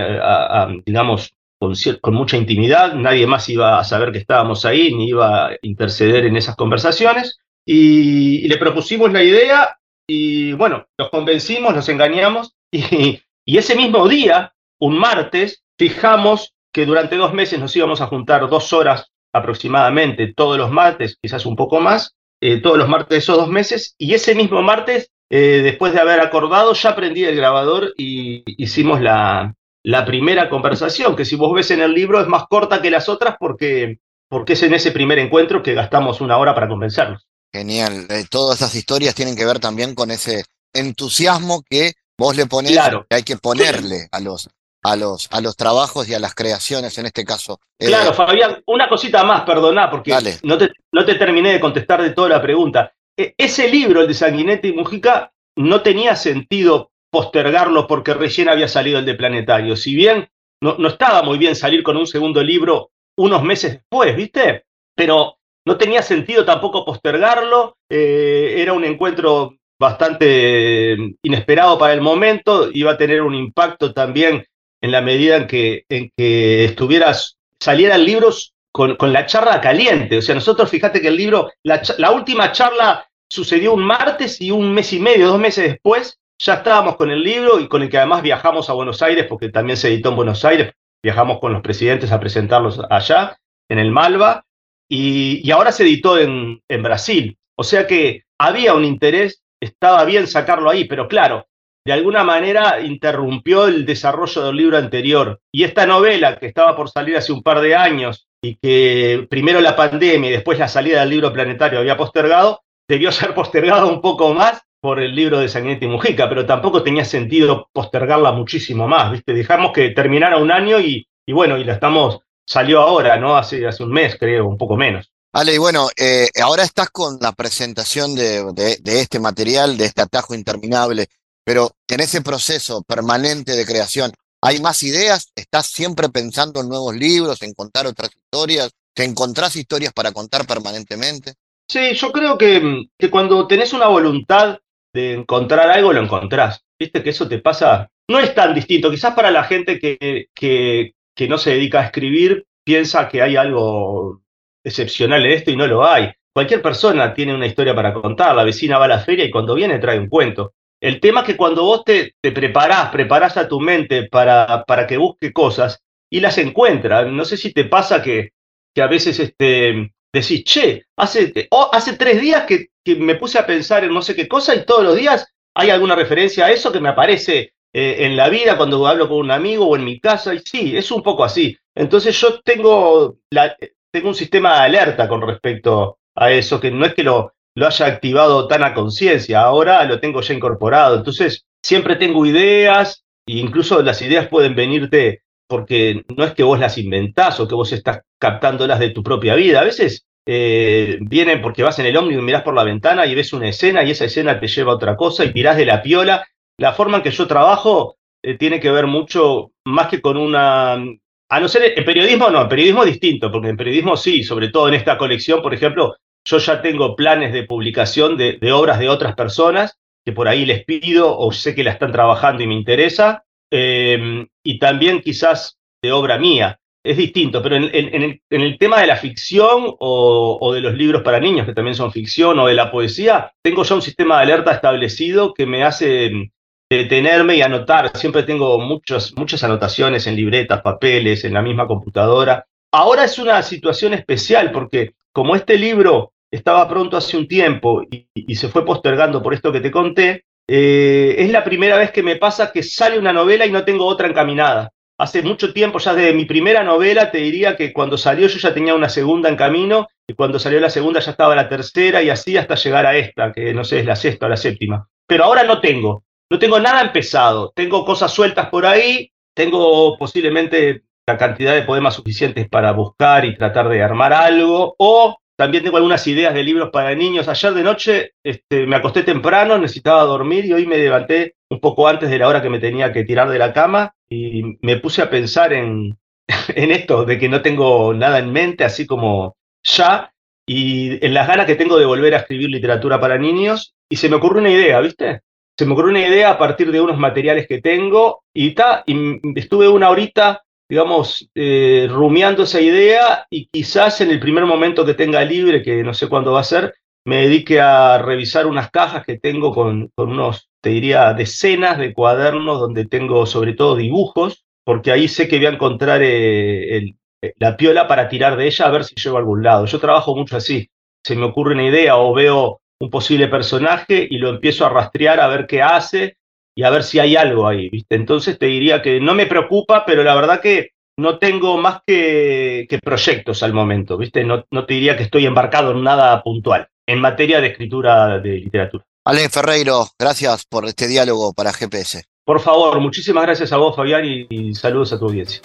Speaker 6: digamos, con, con, mucha intimidad, nadie más iba a saber que estábamos ahí, ni iba a interceder en esas conversaciones, y, y le propusimos la idea y bueno, los convencimos, los engañamos. Y, y, ese mismo día, un martes, fijamos que durante dos meses nos íbamos a juntar dos horas aproximadamente todos los martes, quizás un poco más, eh, todos los martes de esos dos meses, y ese mismo martes, eh, después de haber acordado, ya prendí el grabador y hicimos la, la primera conversación, que si vos ves en el libro es más corta que las otras porque, porque es en ese primer encuentro que gastamos una hora para convencernos.
Speaker 5: Genial. Eh, todas esas historias tienen que ver también con ese entusiasmo que vos le ponés,
Speaker 6: claro.
Speaker 5: que hay que ponerle a los, a, los, a los trabajos y a las creaciones en este caso.
Speaker 6: Claro, eh, Fabián, una cosita más, perdoná, porque no te, no te, terminé de contestar de toda la pregunta. E ese libro, el de Sanguinetti y Mujica, no tenía sentido postergarlo porque recién había salido el de Planetario. Si bien no, no estaba muy bien salir con un segundo libro unos meses después, ¿viste? Pero no tenía sentido tampoco postergarlo, eh, era un encuentro bastante inesperado para el momento, iba a tener un impacto también en la medida en que, en que estuvieras, salieran libros con, con, la charla caliente. O sea, nosotros, fíjate que el libro, la, la, última charla sucedió un martes y un mes y medio, dos meses después, ya estábamos con el libro y con el que además viajamos a Buenos Aires, porque también se editó en Buenos Aires, viajamos con los presidentes a presentarlos allá, en el Malva, y, y ahora se editó en, en, Brasil. O sea que había un interés, estaba bien sacarlo ahí, pero claro, de alguna manera interrumpió el desarrollo del libro anterior. Y esta novela que estaba por salir hace un par de años y que primero la pandemia y después la salida del libro planetario había postergado, debió ser postergado un poco más por el libro de Sanguinetti Mujica, pero tampoco tenía sentido postergarla muchísimo más, ¿viste? Dejamos que terminara un año y, y bueno, y la estamos, salió ahora, ¿no? Hace, hace un mes, creo, un poco menos.
Speaker 5: Ale, y bueno, eh, ahora estás con la presentación de, este material, de este atajo interminable, pero en ese proceso permanente de creación, ¿hay más ideas? ¿Estás siempre pensando en nuevos libros, en contar otras historias? ¿Te encontrás historias para contar permanentemente?
Speaker 6: Sí, yo creo que, que cuando tenés una voluntad de encontrar algo, lo encontrás. Viste que eso te pasa, no es tan distinto, quizás para la gente que, que, que no se dedica a escribir, piensa que hay algo excepcional en esto y no lo hay. Cualquier persona tiene una historia para contar, la vecina va a la feria y cuando viene trae un cuento. El tema es que cuando vos te, te preparás, preparás a tu mente para, para que busque cosas y las encuentra. No sé si te pasa que, que a veces este, decís, che, hace, hace tres días que, que, me puse a pensar en no sé qué cosa y todos los días hay alguna referencia a eso que me aparece eh, en la vida cuando hablo con un amigo o en mi casa. Y sí, es un poco así. Entonces yo tengo, la, tengo un sistema de alerta con respecto a eso, que no es que lo, lo haya activado tan a conciencia, ahora lo tengo ya incorporado. Entonces, siempre tengo ideas, e incluso las ideas pueden venirte porque no es que vos las inventás o que vos estás captándolas de tu propia vida. A veces eh, vienen porque vas en el ómnibus y mirás por la ventana y ves una escena y esa escena te lleva a otra cosa y tirás de la piola. La forma en que yo trabajo eh, tiene que ver mucho más que con una a no ser en periodismo, no, en periodismo distinto, porque en periodismo sí, sobre todo en esta colección, por ejemplo, yo ya tengo planes de publicación de, obras de otras personas que por ahí les pido o sé que la están trabajando y me interesa, eh, y también quizás de obra mía. Es distinto, pero en, el, tema de la ficción o, o, de los libros para niños, que también son ficción, o de la poesía, tengo ya un sistema de alerta establecido que me hace detenerme y anotar. Siempre tengo muchos, muchas anotaciones en libretas, papeles, en la misma computadora. Ahora es una situación especial porque como este libro estaba pronto hace un tiempo y, se fue postergando por esto que te conté, eh, es la primera vez que me pasa que sale una novela y no tengo otra encaminada. Hace mucho tiempo, ya desde mi primera novela, te diría que cuando salió yo ya tenía una segunda en camino y cuando salió la segunda ya estaba la tercera y así hasta llegar a esta, que no sé, es la sexta o la séptima. Pero ahora no tengo. No tengo nada empezado, tengo cosas sueltas por ahí, tengo posiblemente la cantidad de poemas suficientes para buscar y tratar de armar algo, o también tengo algunas ideas de libros para niños. Ayer de noche este, me acosté temprano, necesitaba dormir y hoy me levanté un poco antes de la hora que me tenía que tirar de la cama y me puse a pensar en, en esto, de que no tengo nada en mente, así como ya, y en las ganas que tengo de volver a escribir literatura para niños, y se me ocurrió una idea, ¿viste? se me ocurrió una idea a partir de unos materiales que tengo y, ta, y estuve una horita, digamos, eh, rumiando esa idea y quizás en el primer momento que tenga libre, que no sé cuándo va a ser, me dedique a revisar unas cajas que tengo con, unos, te diría, decenas de cuadernos donde tengo sobre todo dibujos, porque ahí sé que voy a encontrar eh, el, la piola para tirar de ella a ver si llego a algún lado. Yo trabajo mucho así. Se me ocurre una idea o veo un posible personaje y lo empiezo a rastrear a ver qué hace y a ver si hay algo ahí, ¿viste? Entonces te diría que no me preocupa, pero la verdad que no tengo más que, que proyectos al momento, ¿viste? No, no, te diría que estoy embarcado en nada puntual en materia de escritura de literatura.
Speaker 5: Ale Ferreiro, gracias por este diálogo para GPS.
Speaker 6: Por favor, muchísimas gracias a vos, Fabián, y, y saludos a tu audiencia.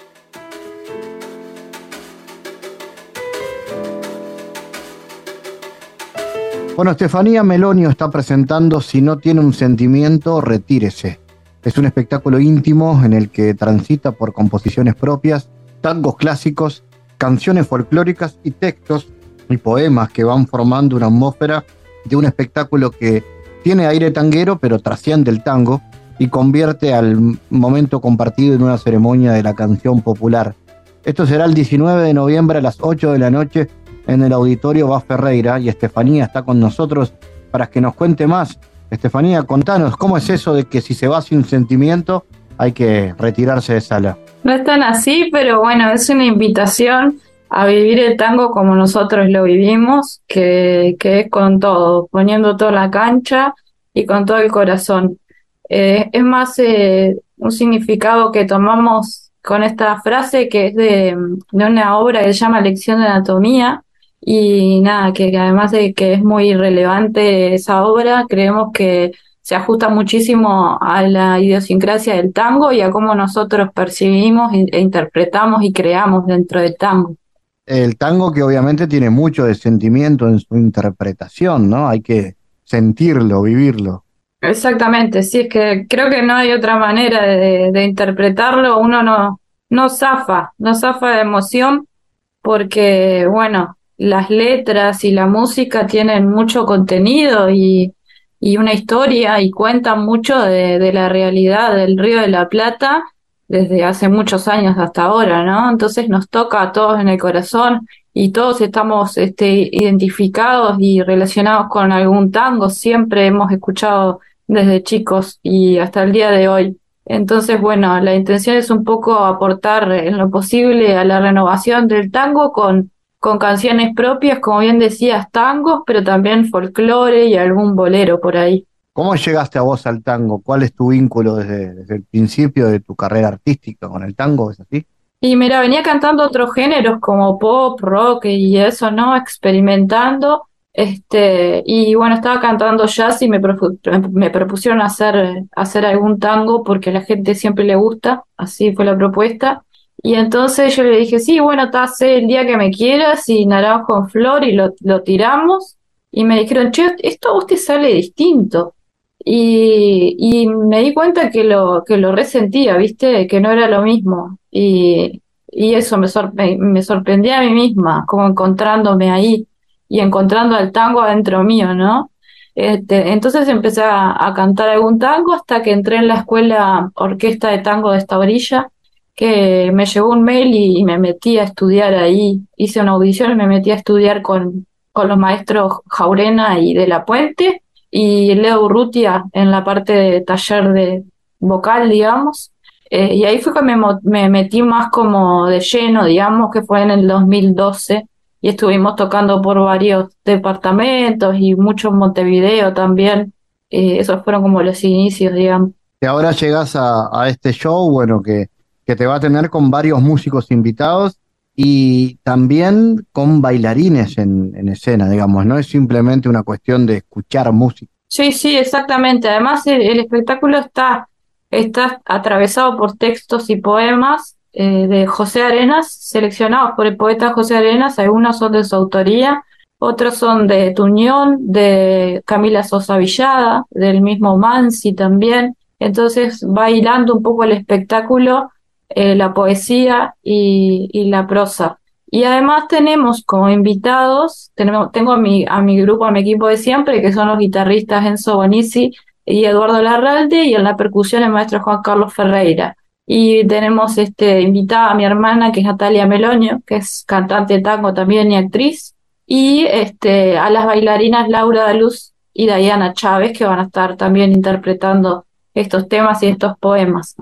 Speaker 1: Bueno, Estefanía Melonio está presentando Si no tiene un sentimiento, retírese. Es un espectáculo íntimo en el que transita por composiciones propias, tangos clásicos, canciones folclóricas y textos y poemas que van formando una atmósfera de un espectáculo que tiene aire tanguero pero trasciende el tango y convierte al momento compartido en una ceremonia de la canción popular. Esto será el 19 de noviembre a las 8 de la noche en el auditorio va Ferreira y Estefanía está con nosotros para que nos cuente más. Estefanía, contanos, ¿cómo es eso de que si se va sin sentimiento hay que retirarse de sala?
Speaker 7: No es tan así, pero bueno, es una invitación a vivir el tango como nosotros lo vivimos, que, es con todo, poniendo toda la cancha y con todo el corazón. Eh, es más eh, un significado que tomamos con esta frase que es de, de una obra que se llama Lección de Anatomía, y nada, que, que además de que es muy relevante esa obra, creemos que se ajusta muchísimo a la idiosincrasia del tango y a cómo nosotros percibimos e interpretamos y creamos dentro del tango.
Speaker 1: El tango que obviamente tiene mucho de sentimiento en su interpretación, ¿no? Hay que sentirlo, vivirlo.
Speaker 7: Exactamente, sí, es que creo que no hay otra manera de, de interpretarlo, uno no, no zafa, no zafa de emoción porque, bueno, las letras y la música tienen mucho contenido y, y una historia y cuentan mucho de, de, la realidad del Río de la Plata desde hace muchos años hasta ahora, ¿no? Entonces nos toca a todos en el corazón y todos estamos este, identificados y relacionados con algún tango, siempre hemos escuchado desde chicos y hasta el día de hoy. Entonces, bueno, la intención es un poco aportar en lo posible a la renovación del tango con con canciones propias, como bien decías, tangos, pero también folclore y algún bolero por ahí.
Speaker 1: ¿Cómo llegaste a vos al tango? ¿Cuál es tu vínculo desde, desde el principio de tu carrera artística con el tango? ¿Es así?
Speaker 7: Y mira, venía cantando otros géneros como pop, rock y eso, ¿no? Experimentando. Este, y bueno, estaba cantando jazz y me, me propusieron hacer, hacer algún tango porque a la gente siempre le gusta, así fue la propuesta. Y entonces yo le dije, sí, bueno, te hace el día que me quieras y naranjo con flor y lo, lo tiramos. Y me dijeron, che, esto a usted sale distinto. Y, y me di cuenta que lo, que lo resentía, ¿viste? Que no era lo mismo. Y, y eso me, sorpre me sorprendía a mí misma, como encontrándome ahí y encontrando al tango adentro mío, ¿no? Este, entonces empecé a, a cantar algún tango hasta que entré en la escuela orquesta de tango de esta orilla que me llegó un mail y, me metí a estudiar ahí. Hice una audición y me metí a estudiar con, con los maestros Jaurena y de la Puente y Leo Urrutia en la parte de taller de vocal, digamos. Eh, y ahí fue que me, me metí más como de lleno, digamos, que fue en el 2012 y estuvimos tocando por varios departamentos y mucho en Montevideo también. Eh, esos fueron como los inicios, digamos.
Speaker 1: Y ahora llegas a, a este show, bueno, que que te va a tener con varios músicos invitados y también con bailarines en, en, escena, digamos, no es simplemente una cuestión de escuchar música.
Speaker 7: Sí, sí, exactamente. Además, el, espectáculo está, está atravesado por textos y poemas eh, de José Arenas, seleccionados por el poeta José Arenas, algunos son de su autoría, otros son de Tuñón, de Camila Sosa Villada, del mismo Mansi también. Entonces, bailando un poco el espectáculo eh, la poesía y, la prosa. Y además tenemos como invitados, tengo a mi, a mi grupo, a mi equipo de siempre, que son los guitarristas Enzo Bonizzi y Eduardo Larralde, y en la percusión el maestro Juan Carlos Ferreira. Y tenemos este, invitada a mi hermana, que es Natalia Meloño, que es cantante de tango también y actriz, y este, a las bailarinas Laura Luz y Diana Chávez, que van a estar también interpretando estos temas y estos poemas.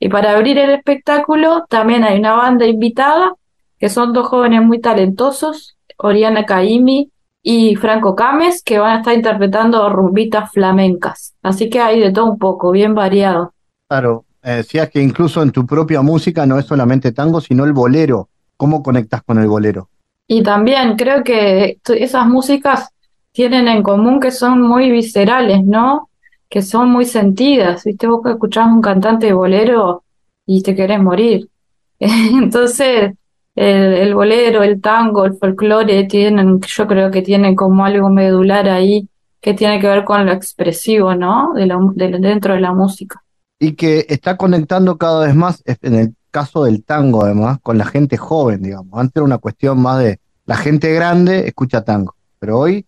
Speaker 7: Y para abrir el espectáculo también hay una banda invitada, que son dos jóvenes muy talentosos, Oriana Caimi y Franco Cames, que van a estar interpretando rumbitas flamencas. Así que hay de todo un poco, bien variado.
Speaker 1: Claro, eh, decías que incluso en tu propia música no es solamente tango, sino el bolero. ¿Cómo conectas con el bolero?
Speaker 7: Y también creo que esas músicas tienen en común que son muy viscerales, ¿no? Que son muy sentidas, ¿viste? Vos escuchás un cantante de bolero y te querés morir. Entonces, el, el, bolero, el tango, el folclore tienen, yo creo que tienen como algo medular ahí que tiene que ver con lo expresivo, ¿no? De, lo, de dentro de la música.
Speaker 1: Y que está conectando cada vez más, en el caso del tango además, con la gente joven, digamos. Antes era una cuestión más de la gente grande escucha tango, pero hoy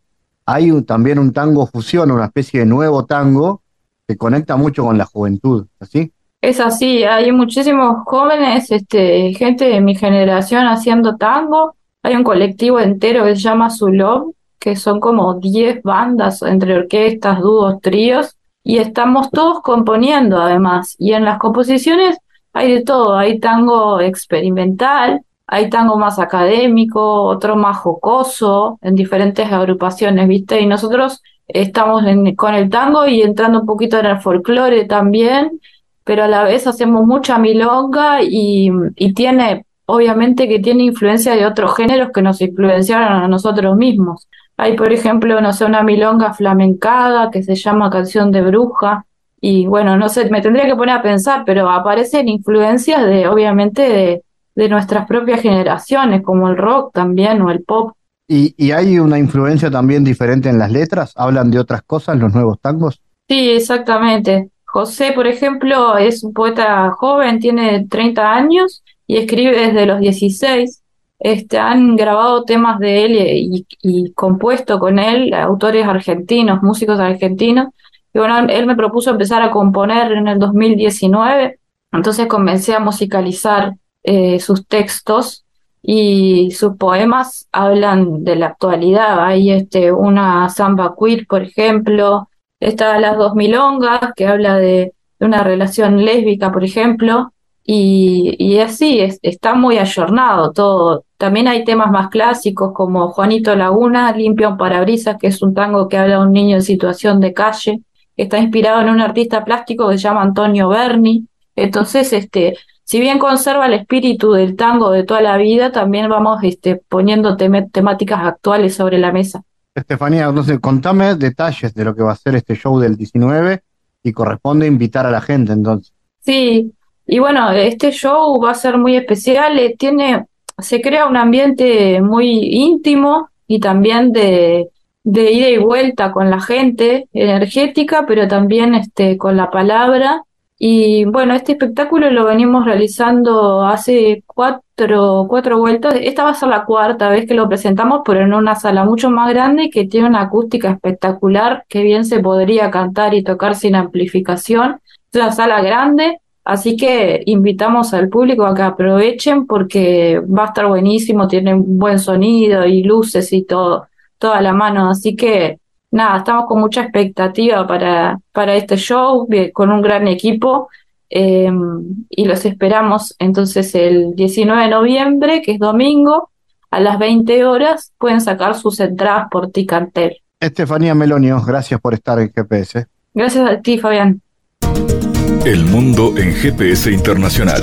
Speaker 1: hay un, también un tango fusión, una especie de nuevo tango que conecta mucho con la juventud, ¿así?
Speaker 7: Es así, hay muchísimos jóvenes, este, gente de mi generación haciendo tango. Hay un colectivo entero que se llama Zulov, que son como 10 bandas entre orquestas, dúos, tríos, y estamos todos componiendo además. Y en las composiciones hay de todo, hay tango experimental, hay tango más académico, otro más jocoso, en diferentes agrupaciones, ¿viste? Y nosotros estamos en, con el tango y entrando un poquito en el folclore también, pero a la vez hacemos mucha milonga y, y tiene obviamente que tiene influencia de otros géneros que nos influenciaron a nosotros mismos. Hay, por ejemplo, no sé, una milonga flamencada que se llama Canción de Bruja. Y bueno, no sé, me tendría que poner a pensar, pero aparecen influencias de, obviamente, de, de nuestras propias generaciones, como el rock también o el pop.
Speaker 1: ¿Y, ¿Y, hay una influencia también diferente en las letras? ¿Hablan de otras cosas los nuevos tangos?
Speaker 7: Sí, exactamente. José, por ejemplo, es un poeta joven, tiene 30 años y escribe desde los 16. Este, han grabado temas de él y, y, compuesto con él autores argentinos, músicos argentinos. Y bueno, él me propuso empezar a componer en el 2019, entonces comencé a musicalizar eh, sus textos y sus poemas hablan de la actualidad. Hay este, una samba queer, por ejemplo, está Las dos milongas, que habla de, una relación lésbica, por ejemplo, y, así, es, está muy ayornado todo. También hay temas más clásicos como Juanito Laguna, Limpia un parabrisas, que es un tango que habla de un niño en situación de calle, está inspirado en un artista plástico que se llama Antonio Berni. Entonces, este, si bien conserva el espíritu del tango de toda la vida, también vamos este, poniendo temáticas actuales sobre la mesa.
Speaker 1: Estefanía, entonces contame detalles de lo que va a ser este show del 19 y corresponde invitar a la gente entonces.
Speaker 7: Sí, y bueno, este show va a ser muy especial, eh, tiene, se crea un ambiente muy íntimo y también de, de ida y vuelta con la gente, energética, pero también este, con la palabra. Y bueno, este espectáculo lo venimos realizando hace cuatro, cuatro vueltas. Esta va a ser la cuarta vez que lo presentamos, pero en una sala mucho más grande que tiene una acústica espectacular, que bien se podría cantar y tocar sin amplificación. Es una sala grande, Así que invitamos al público a que aprovechen porque va a estar buenísimo, tiene buen sonido y luces y todo, toda la mano. Así que nada, estamos con mucha expectativa para, para este show, con un gran equipo. Eh, y los esperamos entonces el 19 de noviembre, que es domingo, a las 20 horas. Pueden sacar sus entradas por Ticantel.
Speaker 1: Estefanía Melonio, gracias por estar en GPS.
Speaker 7: Gracias a ti, Fabián.
Speaker 2: El mundo en GPS internacional.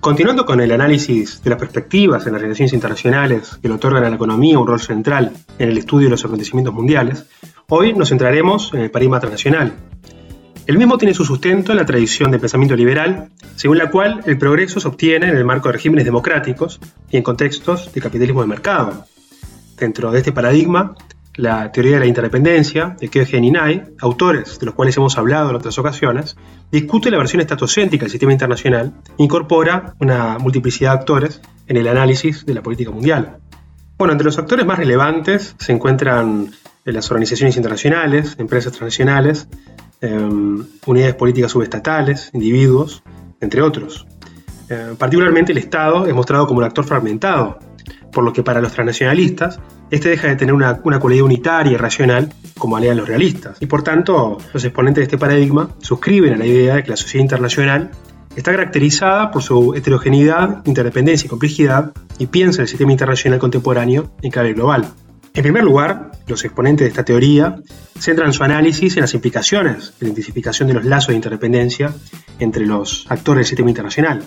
Speaker 8: Continuando con el análisis de las perspectivas en las relaciones internacionales que le otorgan a la economía un rol central en el estudio de los acontecimientos mundiales, hoy nos centraremos en el paradigma transnacional. El mismo tiene su sustento en la tradición del pensamiento liberal, según la cual el progreso se obtiene en el marco de regímenes democráticos y en contextos de capitalismo de mercado. Dentro de este paradigma, la teoría de la interdependencia de Keohane y Nye, autores de los cuales hemos hablado en otras ocasiones, discute la versión estatocéntrica del sistema internacional e incorpora una multiplicidad de actores en el análisis de la política mundial. Bueno, entre los actores más relevantes se encuentran eh, las organizaciones internacionales, empresas transnacionales, em, unidades políticas subestatales, individuos, entre otros. Eh, particularmente el Estado es mostrado como un actor fragmentado, por lo que para los transnacionalistas este deja de tener una, una cualidad unitaria y racional como alegan los realistas. Y por tanto, los exponentes de este paradigma suscriben a la idea de que la sociedad internacional está caracterizada por su heterogeneidad, interdependencia y complejidad y piensa el sistema internacional contemporáneo en clave global. En primer lugar, los exponentes de esta teoría centran su análisis en las implicaciones de la identificación de los lazos de interdependencia entre los actores del sistema internacional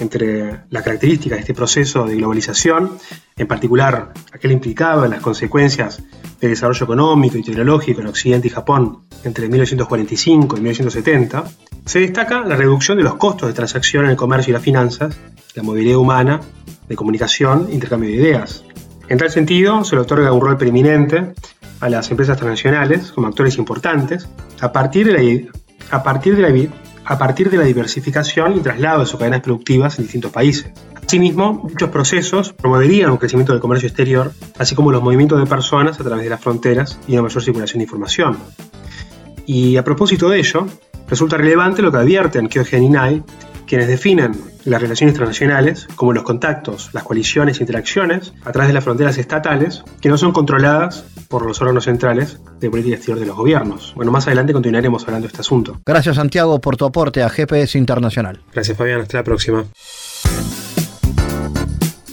Speaker 8: entre las características de este proceso de globalización, en particular aquel implicado en las consecuencias del desarrollo económico y tecnológico en Occidente y Japón entre 1945 y 1970, se destaca la reducción de los costos de transacción en el comercio y las finanzas, la movilidad humana, de comunicación intercambio de ideas. En tal sentido, se le otorga un rol preeminente a las empresas transnacionales como actores importantes a partir de la, a partir de la a partir de la diversificación y traslado de sus cadenas productivas en distintos países. Asimismo, dichos procesos promoverían un crecimiento del comercio exterior, así como los movimientos de personas a través de las fronteras y una mayor circulación de información. Y a propósito de ello, Resulta relevante lo que advierten Kyogen y Nai, quienes definen las relaciones internacionales como los contactos, las coaliciones e interacciones a través de las fronteras estatales que no son controladas por los órganos centrales de política exterior de los gobiernos. Bueno, más adelante continuaremos hablando de este asunto.
Speaker 1: Gracias Santiago por tu aporte a GPS Internacional.
Speaker 8: Gracias Fabián, hasta la próxima.